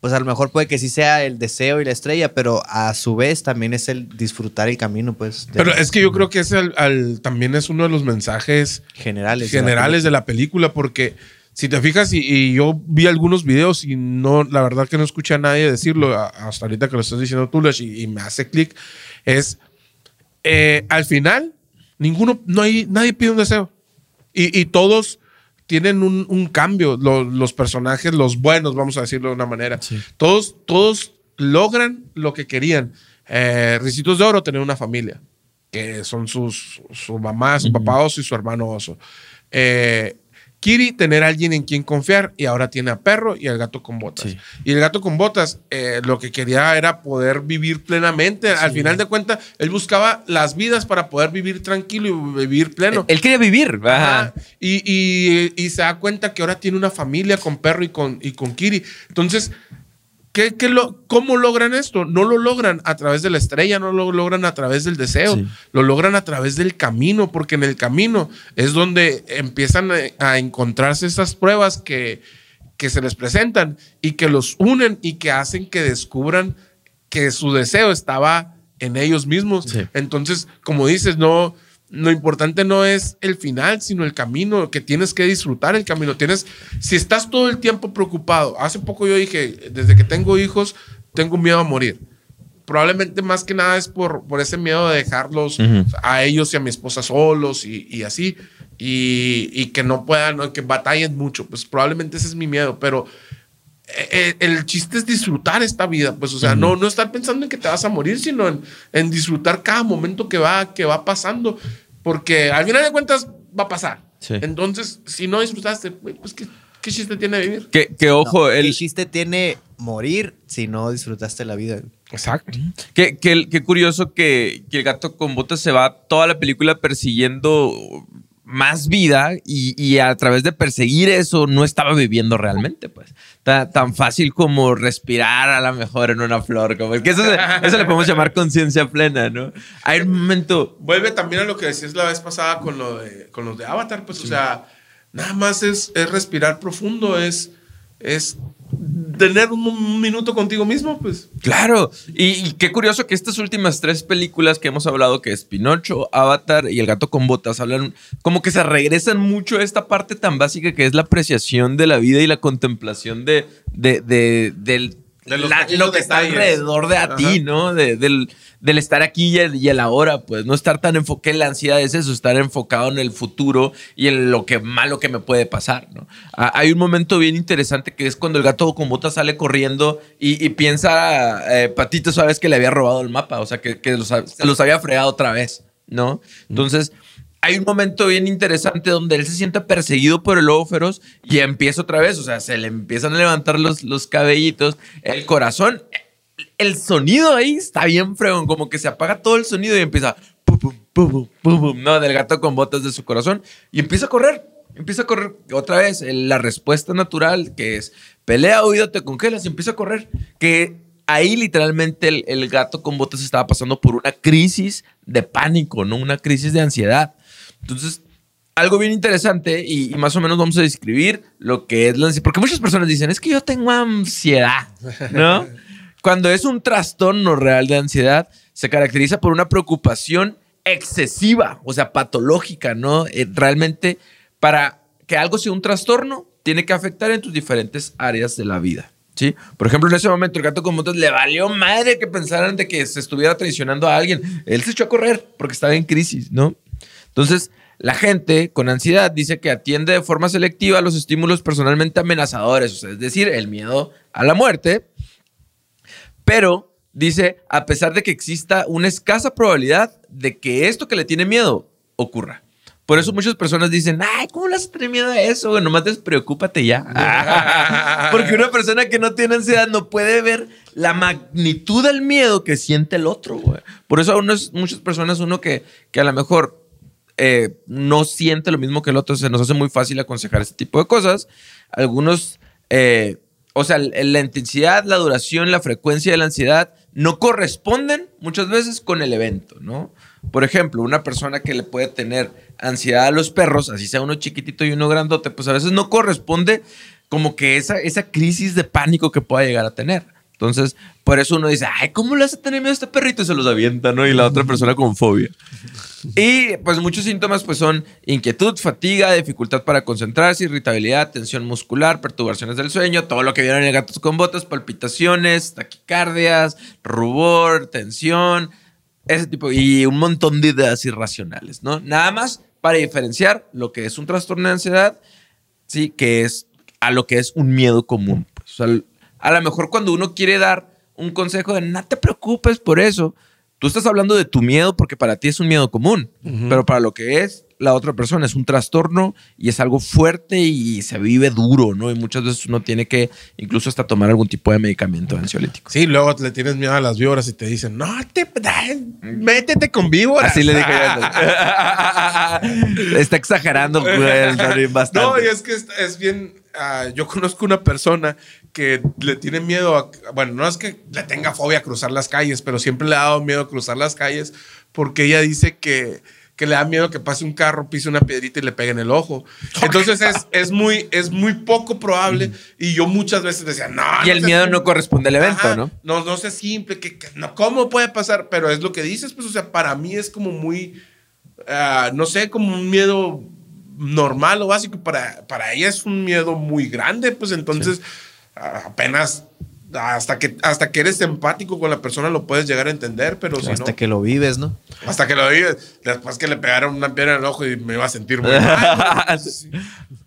pues a lo mejor puede que sí sea el deseo y la estrella, pero a su vez también es el disfrutar el camino, pues. Pero es que yo creo que ese al- al- también es uno de los mensajes generales. de la generales de la película, porque si te fijas, y, y yo vi algunos videos y no, la verdad que no escuché a nadie decirlo, hasta ahorita que lo estás diciendo tú, Lash, y, y me hace clic, es eh, al final, ninguno, no hay, nadie pide un deseo. Y, y todos tienen un, un cambio, lo- los personajes, los buenos, vamos a decirlo de una manera. Todos, todos logran lo que querían. Eh, Ricitos de Oro, tener una familia, que son sus, su mamá, su papá oso y su hermano oso. Eh, Kiri, tener a alguien en quien confiar y ahora tiene a perro y al gato con botas. Sí. Y el gato con botas eh, lo que quería era poder vivir plenamente. Al final de cuentas, él buscaba las vidas para poder vivir tranquilo y vivir pleno. Él quería vivir. Ajá. Y, y- y se da cuenta que ahora tiene una familia con perro y con, y con Kiri. Entonces, ¿qué, qué lo, ¿cómo logran esto? No lo logran a través de la estrella, no lo logran a través del deseo, Sí. lo logran a través del camino, porque en el camino es donde empiezan a, a encontrarse esas pruebas que, que se les presentan y que los unen y que hacen que descubran que su deseo estaba en ellos mismos. Sí. Entonces, como dices, no, lo importante no es el final, sino el camino, que tienes que disfrutar el camino. Tienes, si estás todo el tiempo preocupado, hace poco yo dije, desde que tengo hijos, tengo miedo a morir. Probablemente más que nada es por, por ese miedo de dejarlos Ujú. a ellos y a mi esposa solos y, y así, y, y que no puedan, que batallen mucho. Pues probablemente ese es mi miedo, pero eh, el chiste es disfrutar esta vida, pues, o sea, no, no estar pensando en que te vas a morir, sino en, en disfrutar cada momento que va, que va pasando, porque al final de cuentas va a pasar. Sí. Entonces, si no disfrutaste, pues, ¿qué, qué chiste tiene vivir? Que, que ojo, No, el, ¿Qué chiste tiene morir si no disfrutaste la vida? Exacto. Qué, qué- qué curioso que, que el gato con botas se va toda la película persiguiendo más vida y, y a través de perseguir eso no estaba viviendo realmente, pues. Ta- tan fácil como respirar a lo mejor en una flor, como que eso, se- eso le podemos llamar conciencia plena, ¿no? Hay un momento... Vuelve también a lo que decías la vez pasada con, lo de, con los de Avatar, pues, o sea, nada más es, es respirar profundo, es, es tener un, minuto contigo mismo, pues. Claro, y, y qué curioso que estas últimas tres películas que hemos hablado, que es Pinocho, Avatar y El gato con botas, hablan como que se regresan mucho a esta parte tan básica que es la apreciación de la vida y la contemplación de, de, de- del- De los la- pequeños lo que está alrededor de a Ajá. ti, ¿no? De- del, del estar aquí y el, y el ahora, pues no estar tan enfocado en la ansiedad, es eso, estar enfocado en el futuro y en lo que malo que me puede pasar, ¿no? Ah, hay un momento bien interesante que es cuando el gato con botas sale corriendo y, y piensa, eh, Patito, sabes que le había robado el mapa, o sea, que, que los, se los había fregado otra vez, ¿no? Entonces, hay un momento bien interesante donde él se siente perseguido por el lobo y empieza otra vez, o sea, se le empiezan a levantar los, los cabellitos, el corazón, el sonido ahí está bien fregón, como que se apaga todo el sonido y empieza pum, no, del gato con botas de su corazón y empieza a correr, empieza a correr otra vez, la respuesta natural que es pelea, huido, te congelas y empieza a correr, que ahí literalmente el, el gato con botas estaba pasando por una crisis de pánico, ¿no? Una crisis de ansiedad. Entonces, algo bien interesante y, y más o menos vamos a describir lo que es la ansiedad. Porque muchas personas dicen, es que yo tengo ansiedad, ¿no? Cuando es un trastorno real de ansiedad, se caracteriza por una preocupación excesiva, o sea, patológica, ¿no? Eh, realmente, para que algo sea un trastorno, tiene que afectar en tus diferentes áreas de la vida, ¿Sí? Por ejemplo, en ese momento el gato con botas le valió madre que pensaran de que se estuviera traicionando a alguien. Él se echó a correr porque estaba en crisis, ¿no? Entonces, la gente con ansiedad dice que atiende de forma selectiva los estímulos personalmente amenazadores, o sea, es decir, el miedo a la muerte, pero dice, a pesar de que exista una escasa probabilidad de que esto que le tiene miedo ocurra. Por eso muchas personas dicen, ay, ¿cómo le a tener miedo a eso? Nomás despreocúpate ya. Porque una persona que no tiene ansiedad no puede ver la magnitud del miedo que siente el otro, güey. Por eso a unos- muchas personas, uno que, que a lo mejor eh, no siente lo mismo que el otro, se nos hace muy fácil aconsejar este tipo de cosas. Algunos, eh, o sea, la intensidad, la duración, la frecuencia de la ansiedad no corresponden muchas veces con el evento, ¿no? Por ejemplo, una persona que le puede tener ansiedad a los perros, así sea uno chiquitito y uno grandote, pues a veces no corresponde como que esa, esa crisis de pánico que pueda llegar a tener. Entonces, por eso uno dice, ay, ¿cómo le hace tener miedo a este perrito? Y se los avienta, ¿no? Y la otra persona con fobia. Y pues muchos síntomas pues son inquietud, fatiga, dificultad para concentrarse, irritabilidad, tensión muscular, perturbaciones del sueño, todo lo que vieron en el gatos con botas, palpitaciones, taquicardias, rubor, tensión, ese tipo y un montón de ideas irracionales, ¿no? Nada más para diferenciar lo que es un trastorno de ansiedad, sí, que es a lo que es un miedo común. pues. O a lo mejor cuando uno quiere dar un consejo de no te preocupes por eso, tú estás hablando de tu miedo porque para ti es un miedo común, pero para lo que es la otra persona es un trastorno y es algo fuerte y se vive duro, ¿no? Y muchas veces uno tiene que incluso hasta tomar algún tipo de medicamento ansiolítico. Sí, luego le tienes miedo a las víboras y te dicen, no, te, métete con víboras. Así le dije yo. Está exagerando, Tony, bastante. No, y es que es, bien. ah, yo conozco una persona que le tiene miedo a. Bueno, no es que le tenga fobia a cruzar las calles, pero siempre le ha dado miedo a cruzar las calles porque ella dice que, que le da miedo que pase un carro, pise una piedrita y le pegue en el ojo. Entonces es, es, muy, es muy poco probable. Y yo muchas veces decía, no. Y el seas miedo simple". no corresponde al evento, Ajá, ¿no? No, no sé simple, que, que no, ¿cómo puede pasar? Pero es lo que dices, pues, o sea, para mí es como muy, ah, no sé, como un miedo normal o básico. Para, para ella es un miedo muy grande, pues entonces ah, apenas hasta que, hasta que eres empático con la persona lo puedes llegar a entender, pero si Hasta no, que lo vives, ¿no? hasta que lo vives, después que le pegaron una piedra en el ojo y me iba a sentir muy mal.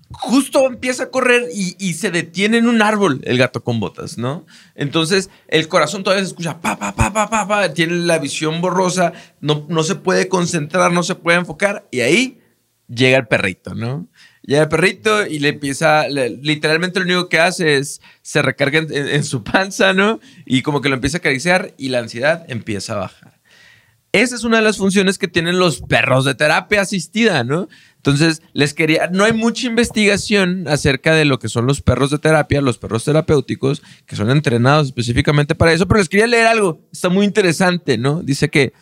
Justo empieza a correr y, y se detiene en un árbol el gato con botas, ¿no? Entonces el corazón todavía se escucha pa, pa, pa, pa, pa, pa, tiene la visión borrosa, no, no se puede concentrar, no se puede enfocar y ahí llega el perrito, ¿no? Llega el perrito y le empieza, literalmente lo único que hace es se recarga en, en- en su panza, ¿no? Y como que lo empieza a acariciar y la ansiedad empieza a bajar. Esa es una de las funciones que tienen los perros de terapia asistida, ¿no? Entonces, les quería, no hay mucha investigación acerca de lo que son los perros de terapia, los perros terapéuticos, que son entrenados específicamente para eso, pero les quería leer algo, está muy interesante, ¿no? Dice que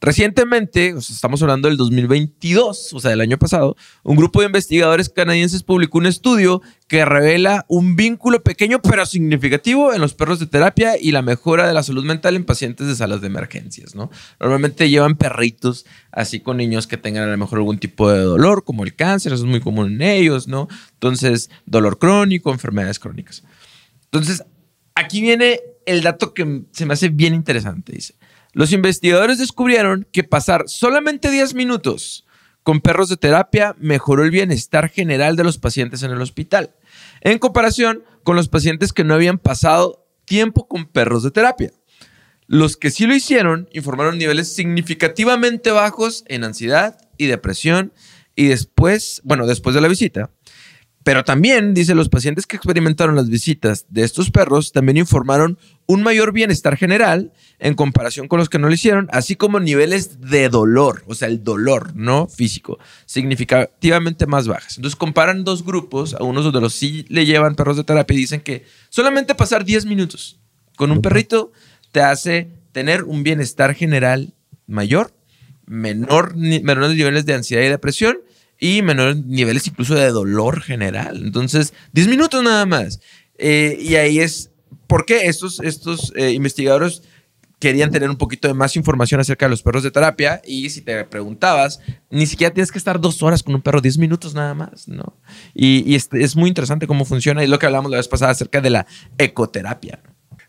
recientemente, estamos hablando del 2022, o sea, del año pasado, un grupo de investigadores canadienses publicó un estudio que revela un vínculo pequeño pero significativo en los perros de terapia y la mejora de la salud mental en pacientes de salas de emergencias, ¿no? Normalmente llevan perritos así con niños que tengan a lo mejor algún tipo de dolor, como el cáncer, eso es muy común en ellos, ¿no? Entonces, dolor crónico, enfermedades crónicas. Entonces, aquí viene el dato que se me hace bien interesante. Dice, los investigadores descubrieron que pasar solamente 10 minutos con perros de terapia mejoró el bienestar general de los pacientes en el hospital, en comparación con los pacientes que no habían pasado tiempo con perros de terapia. Los que sí lo hicieron informaron niveles significativamente bajos en ansiedad y depresión y después, bueno, después de la visita. Pero también, dice, los pacientes que experimentaron las visitas de estos perros también informaron un mayor bienestar general en comparación con los que no lo hicieron, así como niveles de dolor, o sea, el dolor, no físico, significativamente más bajas. Entonces comparan dos grupos, a unos donde los sí le llevan perros de terapia y dicen que solamente pasar 10 minutos con un perrito te hace tener un bienestar general mayor, menor, menores niveles de ansiedad y depresión y menores niveles incluso de dolor general. Entonces, 10 minutos nada más. Eh, y ahí es, ¿por qué estos, estos eh, investigadores querían tener un poquito de más información acerca de los perros de terapia y si te preguntabas, ni siquiera tienes que estar dos horas con un perro, diez minutos nada más, ¿no? Y, y es, es, muy interesante cómo funciona y lo que hablamos la vez pasada acerca de la ecoterapia.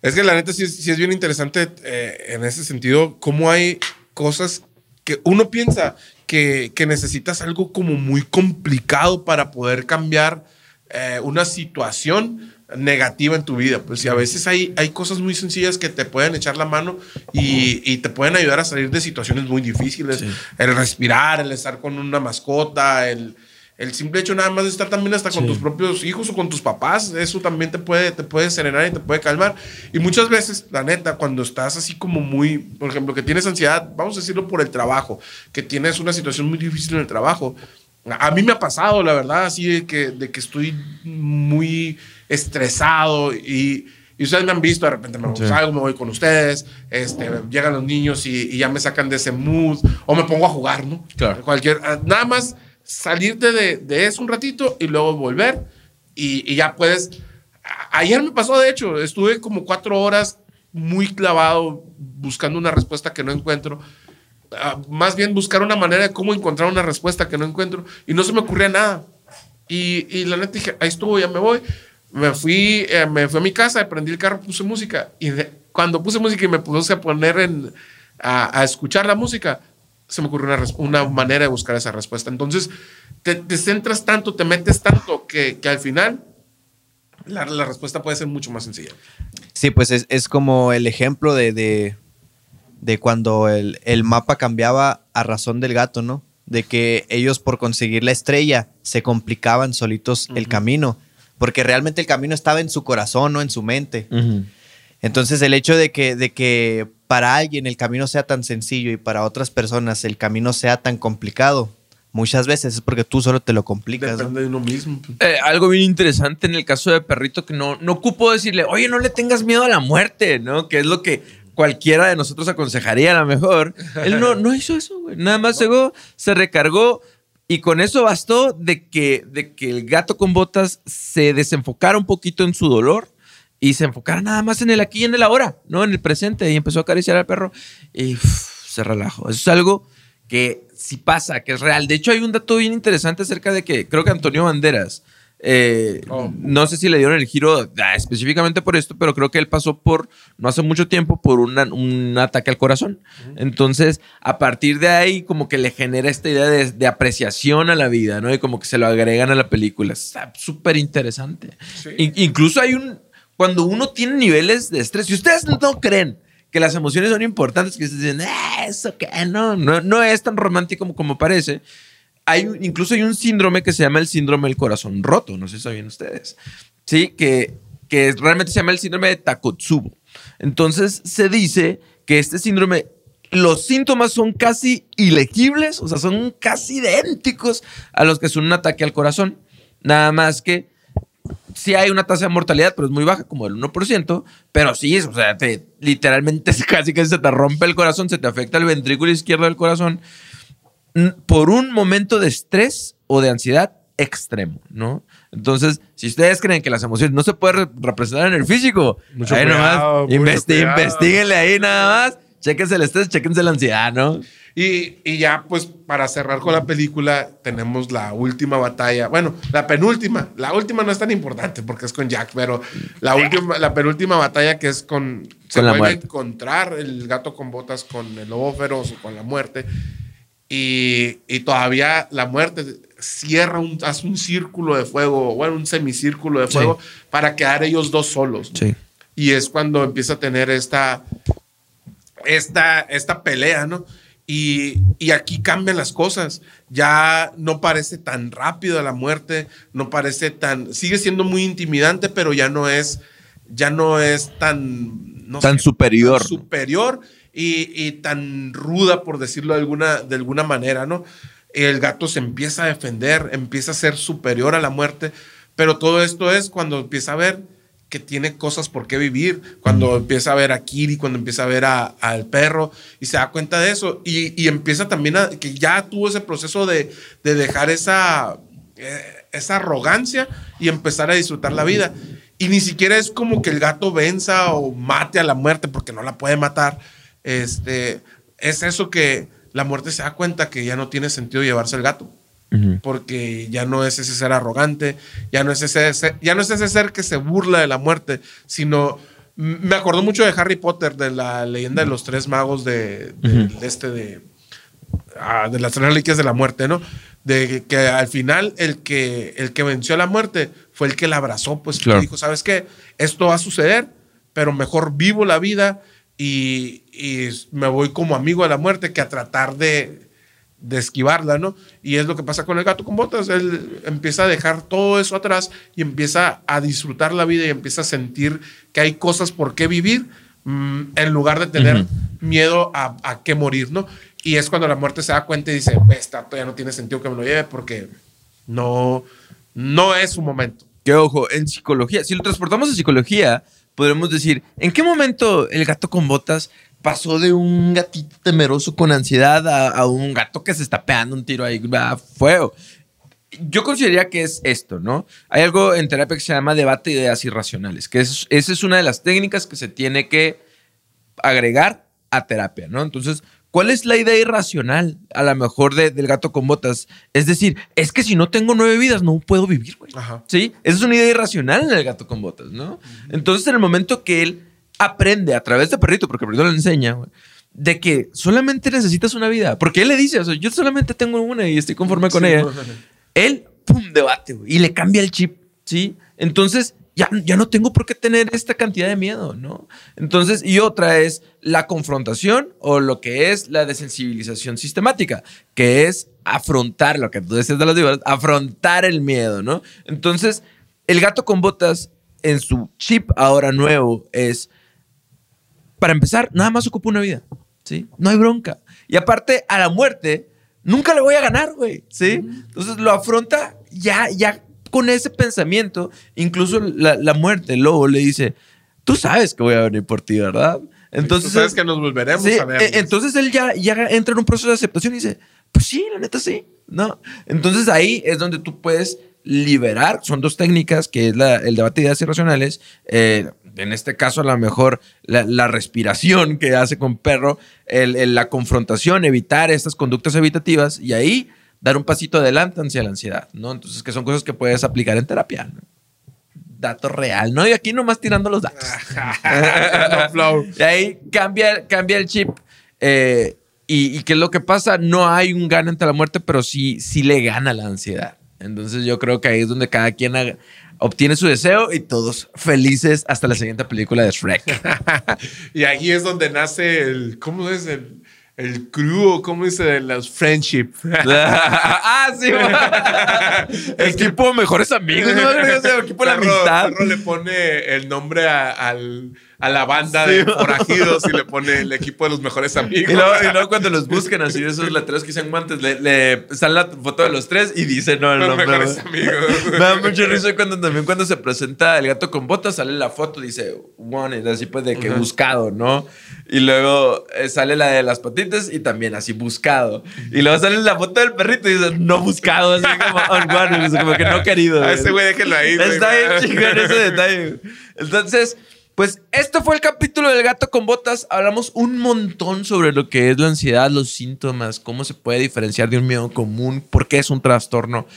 Es que la neta sí, sí es bien interesante eh, en ese sentido, cómo hay cosas que uno piensa que, que necesitas algo como muy complicado para poder cambiar eh, una situación negativa en tu vida. Pues si a veces hay, hay cosas muy sencillas que te pueden echar la mano y, y te pueden ayudar a salir de situaciones muy difíciles. Sí. El respirar, el estar con una mascota, el, el simple hecho nada más de estar también hasta con Sí. tus propios hijos o con tus papás, eso también te puede, te puede serenar y te puede calmar. Y muchas veces, la neta, cuando estás así como muy, por ejemplo, que tienes ansiedad, vamos a decirlo por el trabajo, que tienes una situación muy difícil en el trabajo, a mí me ha pasado, la verdad, así de que, de que estoy muy estresado y, y ustedes me han visto, de repente me Sí. salgo, me voy con ustedes, este, llegan los niños y, y ya me sacan de ese mood, o me pongo a jugar, ¿no? Claro. Cualquier, ah, nada más salirte de, de eso un ratito y luego volver y, y ya puedes. Ayer me pasó, de hecho, estuve como cuatro horas muy clavado buscando una respuesta que no encuentro. Ah, más bien buscar una manera de cómo encontrar una respuesta que no encuentro y no se me ocurría nada. Y, y la neta dije, ahí estuvo, ya me voy. Me fui, eh, me fui a mi casa, prendí el carro, puse música. Y de- cuando puse música y me puse a poner en, a, a escuchar la música, se me ocurrió una, una manera de buscar esa respuesta. Entonces, te, te centras tanto, te metes tanto, que, que al final la, la respuesta puede ser mucho más sencilla. Sí, pues es, es como el ejemplo de, de, de cuando el, el mapa cambiaba a razón del gato, ¿no? De que ellos por conseguir la estrella se complicaban solitos el camino, porque realmente el camino estaba en su corazón, no en su mente. Entonces el hecho de que, de que para alguien el camino sea tan sencillo y para otras personas el camino sea tan complicado, muchas veces es porque tú solo te lo complicas. ¿no? Depende de uno mismo. Eh, algo bien interesante en el caso de Perrito que no, no ocupo decirle, oye, no le tengas miedo a la muerte, ¿no? Que es lo que cualquiera de nosotros aconsejaría a lo mejor. Él no, no hizo eso, güey. Nada más llegó, se recargó y con eso bastó de que, de que el gato con botas se desenfocara un poquito en su dolor y se enfocara nada más en el aquí y en el ahora, ¿no? En el presente y empezó a acariciar al perro y se relajó. Eso es algo que sí pasa, que es real. De hecho, hay un dato bien interesante acerca de que creo que Antonio Banderas, eh, Oh. no sé si le dieron el giro ah, específicamente por esto, pero creo que él pasó por, no hace mucho tiempo, por una- un ataque al corazón. Entonces, a partir de ahí, como que le genera esta idea de, de apreciación a la vida, ¿no? Y como que se lo agregan a la película. Está súper interesante. Sí. In- incluso hay un, cuando uno tiene niveles de estrés, si ustedes no creen que las emociones son importantes, que ustedes dicen, "Ah, eso que no, no, no es tan romántico como, como parece. Hay, incluso hay un síndrome que se llama el síndrome del corazón roto, no sé si sabían ustedes. Sí, que, que realmente se llama el síndrome de Takotsubo. Entonces se dice que este síndrome, los síntomas son casi ilegibles, o sea, son casi idénticos a los que son un ataque al corazón. Nada más que sí hay una tasa de mortalidad, pero es muy baja, como del 1%, pero sí, o sea, te, literalmente casi que se te rompe el corazón, se te afecta el ventrículo izquierdo del corazón n- por un momento de estrés o de ansiedad extremo, ¿no? Entonces, si ustedes creen que las emociones no se pueden re- representar en el físico, Mucho ahí cuidado, nomás, mucho investi- cuidado. investiguenle ahí nada más, chéquense el estrés, chéquense la ansiedad, ¿no? Y, y ya, pues, para cerrar con la película, tenemos la última batalla. Bueno, la penúltima. La última no es tan importante porque es con Jack, pero la última, la penúltima batalla que es con. Se la muerte. encontrar el gato con botas con el lobo feroz o con la muerte. Y, y todavía la muerte cierra un, hace un círculo de fuego, bueno, un semicírculo de Sí. fuego para quedar ellos dos solos. Sí. Y es cuando empieza a tener esta, esta, esta pelea, ¿no? Y, y aquí cambian las cosas. Ya no parece tan rápido la muerte, no parece tan. Sigue siendo muy intimidante, pero ya no es, ya no es tan. no Tan sé, superior, superior y, y tan ruda, por decirlo de alguna, de alguna manera, ¿no? El gato se empieza a defender, empieza a ser superior a la muerte, pero todo esto es cuando empieza a ver que tiene cosas por qué vivir, cuando empieza a ver a Kiri, cuando empieza a ver a- al perro y se da cuenta de eso y, y empieza también a que ya tuvo ese proceso de, de dejar esa, eh, esa arrogancia y empezar a disfrutar la vida. Y ni siquiera es como que el gato venza o mate a la muerte porque no la puede matar. Este, es eso que la muerte se da cuenta que ya no tiene sentido llevarse el gato. Porque ya no es ese ser arrogante, ya no es ese, ser- ya no es ese ser que se burla de la muerte, sino me acordó mucho de Harry Potter, de la leyenda de los tres magos de, de- de este de, ah, de las tres reliquias de la muerte, ¿no? De que al final el que, el que venció a la muerte fue el que la abrazó, pues Claro. dijo, ¿sabes qué? Esto va a suceder, pero mejor vivo la vida y, y me voy como amigo de la muerte que a tratar de, de esquivarla, ¿no? Y es lo que pasa con el gato con botas. Él empieza a dejar todo eso atrás y empieza a disfrutar la vida y empieza a sentir que hay cosas por qué vivir mm, en lugar de tener miedo a, a qué morir, ¿no? Y es cuando la muerte se da cuenta y dice, esta ya no tiene sentido que me lo lleve porque no, no es su momento. Que ojo, en psicología, si lo transportamos a psicología, podremos decir, ¿en qué momento el gato con botas pasó de un gatito temeroso con ansiedad a, a un gato que se está pegando un tiro ahí a fuego? Yo consideraría que es esto, ¿no? Hay algo en terapia que se llama debate de ideas irracionales, que es, esa es una de las técnicas que se tiene que agregar a terapia, ¿no? Entonces, ¿cuál es la idea irracional a lo mejor de- del gato con botas? Es decir, es que si no tengo nueve vidas no puedo vivir, güey. Ajá. Sí, esa es una idea irracional en el gato con botas, ¿no? Entonces, en el momento que él aprende a través de perrito, porque el perrito le enseña, güey, de que solamente necesitas una vida, porque él le dice, o sea, yo solamente tengo una y estoy conforme con Sí, ella. Él, pum, debate, güey, y le cambia el chip, ¿sí? Entonces, ya, ya no tengo por qué tener esta cantidad de miedo, ¿no? Entonces, y otra es la confrontación o lo que es la desensibilización sistemática, que es afrontar lo que tú decías de las víboras, afrontar el miedo, ¿no? Entonces, el gato con botas en su chip ahora nuevo es, para empezar, nada más ocupa una vida, ¿sí? No hay bronca. Y aparte, a la muerte, nunca le voy a ganar, güey, ¿sí? Entonces lo afronta ya, ya con ese pensamiento. Incluso la, la muerte, el lobo, le dice, tú sabes que voy a venir por ti, ¿verdad? Entonces, Tú sabes que nos volveremos Sí, a ver. eh, entonces él ya, ya entra en un proceso de aceptación y dice, pues sí, la neta sí, ¿no? Entonces ahí es donde tú puedes liberar, son dos técnicas, que es la- el debate de ideas irracionales, eh, en este caso a lo mejor la, la respiración que hace con perro, el- el- la confrontación, evitar estas conductas evitativas y ahí dar un pasito adelante hacia la ansiedad, ¿no? Entonces que son cosas que puedes aplicar en terapia, ¿no? Dato real, ¿no? Y aquí nomás tirando los datos. Y ahí cambia, cambia el chip. eh, y, y qué es lo que pasa? No hay un gana ante la muerte, pero sí, sí le gana la ansiedad. Entonces yo creo que ahí es donde cada quien haga- obtiene su deseo y todos felices hasta la siguiente película de Shrek. y ahí es donde nace el, ¿cómo es? El, el crew, ¿cómo dice? Los friendship. ah, sí. el equipo mejores amigos, ¿no? El equipo de la amistad. Perro le pone el nombre a, al- a la banda de forajidos y le pone el equipo de los mejores amigos. Y luego, y luego cuando los buscan así, esos letreros que dicen guantes, le, le sale la foto de los tres y dice no los nombre. mejores güey. amigos. Me da mucha risa cuando también cuando se presenta el gato con botas sale la foto, dice wanted, así pues de que Ajá. buscado, ¿no? Y luego eh, sale la de las patitas y también así buscado. Y luego sale la foto del perrito y dice no buscado, así como unwanted, como que no querido. A ese güey déjenlo ahí. Está bien chingón ese detalle. Entonces, pues esto fue el capítulo del gato con botas. Hablamos un montón sobre lo que es la ansiedad, los síntomas, cómo se puede diferenciar de un miedo común, por qué es un trastorno.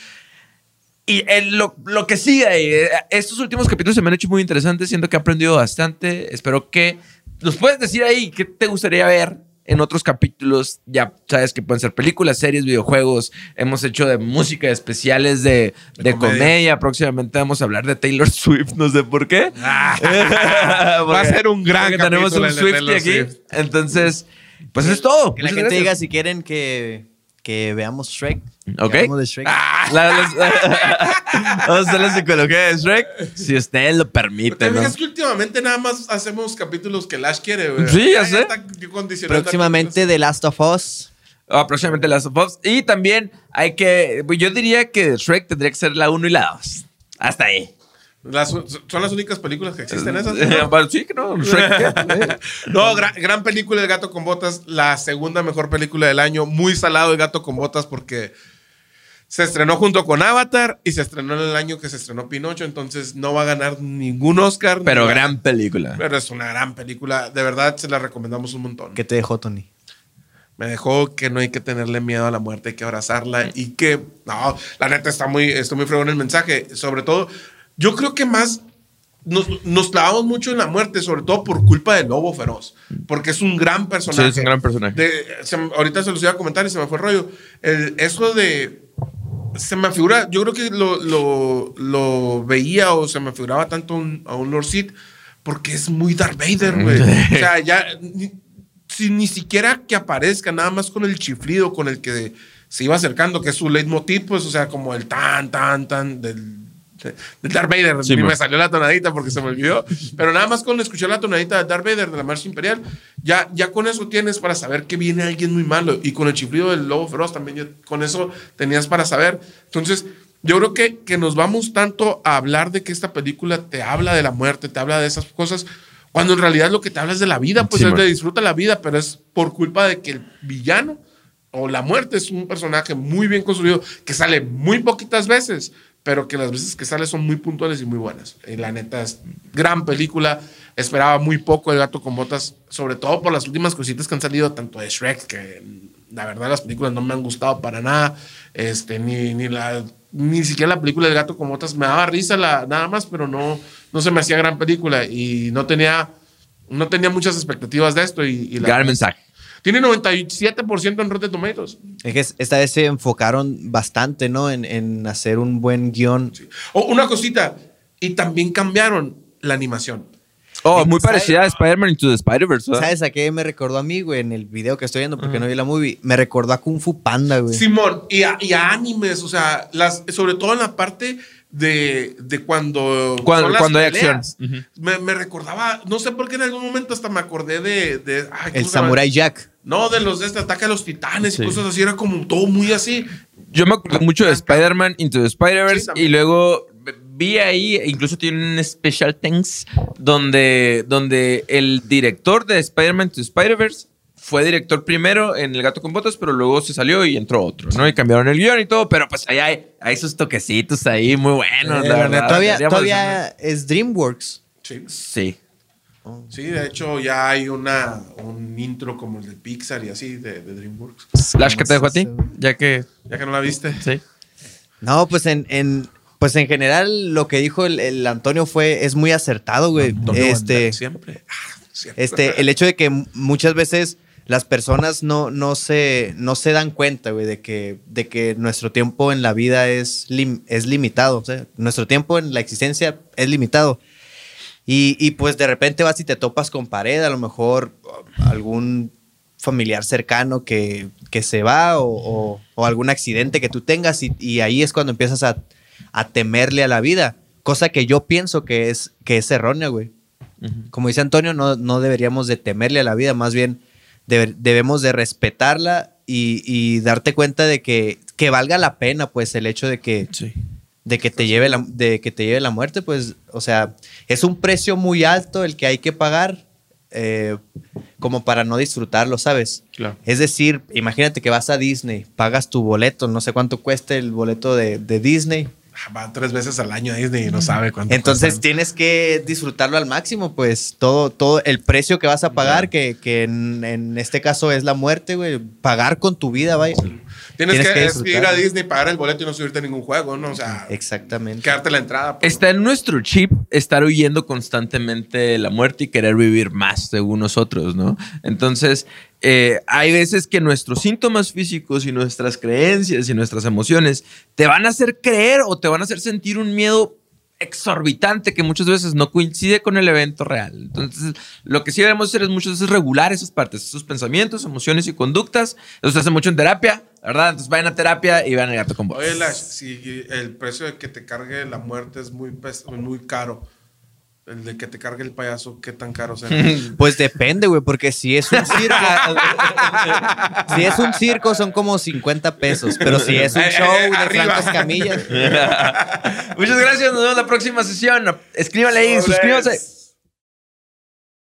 Y el- lo, lo que sigue ahí, eh, estos últimos capítulos se me han hecho muy interesantes, siento que he aprendido bastante. Espero que nos puedes decir ahí qué te gustaría ver en otros capítulos. Ya sabes que pueden ser películas, series, videojuegos. Hemos hecho de música especiales de, De de comedia. comedia. Próximamente vamos a hablar de Taylor Swift, no sé por qué. Va a ser un gran Porque tenemos capítulo un de Taylor aquí. Swift. Entonces, pues eso es todo. Que la gente diga si quieren que, que veamos Shrek. Ok. hablemos de Shrek. La- las- Vamos a hacer la psicología de Shrek. Si usted lo permite, ¿Te ¿no? fijas que últimamente nada más hacemos capítulos que Lash quiere, güey? Sí, ya sé. Próximamente The Last of Us. Ah, próximamente las of Us. Y también hay que. pues, Yo diría que Shrek tendría que ser la 1 y la 2. Hasta ahí. Las- son las únicas películas que existen esas. Eh, sí, que no. No, gran, gran película El Gato con Botas, la segunda mejor película del año. Muy salado El Gato con Botas porque Se estrenó junto con Avatar y se estrenó en el año que se estrenó Pinocho, entonces no va a ganar ningún Oscar. Pero ni va- gran película. Pero es una gran película. De verdad, se la recomendamos un montón. ¿Qué te dejó, Tony? Me dejó que no hay que tenerle miedo a la muerte, hay que abrazarla y que, no, la neta está muy, está muy fregón el mensaje. Sobre todo, yo creo que más nos, nos clavamos mucho en la muerte, sobre todo por culpa del lobo feroz, porque es un gran personaje. Sí, es un gran personaje. De- se ahorita se los iba a comentar y se me fue el rollo. El- eso de. Se me figura, yo creo que lo, lo, lo veía o se me figuraba tanto un- a un Lord Sith porque es muy Darth Vader, güey. o sea, ya. Ni, si ni siquiera que aparezca, nada más con el chiflido con el que se iba acercando, que es su leitmotiv, pues, o sea, como el tan, tan, tan del. De- Del Darth Vader, Sí, man. me salió la tonadita porque se me olvidó. Pero nada más con escuchar la tonadita de Darth Vader de la Marcha Imperial, ya, ya con eso tienes para saber que viene alguien muy malo. Y con el chiflido del lobo feroz también, ya con eso tenías para saber. Entonces, yo creo que, que nos vamos tanto a hablar de que esta película te habla de la muerte, te habla de esas cosas, cuando en realidad lo que te habla es de la vida, pues Sí, es man. de disfruta la vida, pero es por culpa de que el villano o la muerte es un personaje muy bien construido que sale muy poquitas veces, pero que las veces que sale son muy puntuales y muy buenas. Y la neta es gran película. Esperaba muy poco El gato con botas, sobre todo por las últimas cositas que han salido, tanto de Shrek, que la verdad las películas no me han gustado para nada, este, ni, ni, la, ni siquiera la película del gato con botas me daba risa la, nada más, pero no, no se me hacía gran película y no tenía, no tenía muchas expectativas de esto. Y, y la- Gran mensaje. Tiene 97% en Rotten Tomatoes. Es que esta vez se enfocaron bastante, ¿no? En, en hacer un buen guion. O una cosita, y también cambiaron la animación. Oh, muy parecida a Spider-Man Into the Spider-Verse. ¿Sabes a qué me recordó a mí, güey? En el video que estoy viendo, porque no vi la movie. Me recordó a Kung Fu Panda, güey. Simón, y a, y a animes, o sea, las, sobre todo en la parte de, de cuando. Cuando- son las cuando hay acción. me, me recordaba, no sé por qué en algún momento hasta me acordé de. de ay, el. Samurai Jack. No, de los de este ataque a los titanes Sí. y cosas así, era como todo muy así. Yo me acuerdo mucho de Spider-Man Into the Spider-Verse y luego vi ahí, incluso tiene un Special Thanks donde, donde el director de Spider-Man Into the Spider-Verse fue director primero en El Gato con Botas, pero luego se salió y entró otro, ¿no? Y cambiaron el guion y todo, pero pues ahí hay, hay sus toquecitos ahí muy buenos, Eh, la verdad. todavía todavía es DreamWorks. Sí. Sí. Sí, de hecho ya hay una, un intro como el de Pixar y así, de, de DreamWorks. Slash, ¿qué te dejo a ti? Ya que... Ya que no la viste. Sí. No, pues en, en- pues en general lo que dijo el, el Antonio fue, es muy acertado, güey. Antonio Este, Siempre. Ah, siempre. este, el hecho de que muchas veces las personas no, no, se, no se dan cuenta, güey, de que, de que nuestro tiempo en la vida es, lim- es limitado. O sea, nuestro tiempo en la existencia es limitado. Y, y, pues de repente vas y te topas con pared, a lo mejor algún familiar cercano que, que se va o, o- o algún accidente que tú tengas y, y ahí es cuando empiezas a, a temerle a la vida, cosa que yo pienso que es, que es errónea, güey. Como dice Antonio, no, no deberíamos de temerle a la vida, más bien debe- debemos de respetarla y, y darte cuenta de que, que valga la pena, pues, el hecho de que, Sí. De que te lleve la, de que te lleve la muerte, pues, o sea, es un precio muy alto el que hay que pagar eh, como para no disfrutarlo, ¿sabes? Claro. Es decir, imagínate que vas a Disney, pagas tu boleto, no sé cuánto cuesta el boleto de, de Disney. Ah, Va tres veces al año a Disney y no sabe cuánto. Entonces tienes que disfrutarlo al máximo, pues todo, todo el precio que vas a pagar, que, que en, en este caso es la muerte, güey, pagar con tu vida, vaya. Tienes, tienes que, ir a. Disney, pagar el boleto y no subirte a ningún juego, ¿no? O sea, Exactamente. quedarte la entrada. pues. Está en nuestro chip estar huyendo constantemente de la muerte y querer vivir más según nosotros, ¿no? Entonces, eh, hay veces que nuestros síntomas físicos y nuestras creencias y nuestras emociones te van a hacer creer o te van a hacer sentir un miedo exorbitante que muchas veces no coincide con el evento real. Entonces, lo que sí debemos hacer es muchas veces regular esas partes, esos pensamientos, emociones y conductas. Eso se hace mucho en terapia, ¿verdad? Entonces, vayan a terapia y vean el gato con voz. Oye, si el precio de que te cargue la muerte es muy, muy caro, el de que te cargue el payaso, ¿qué tan caro será? Pues depende, güey, porque si es un circo, si es un circo son como 50 pesos, pero si es un Eh, eh, show de arriba. Franco Escamilla, Muchas gracias, nos vemos la próxima sesión. Escríbanle ahí, Sobres. suscríbanse.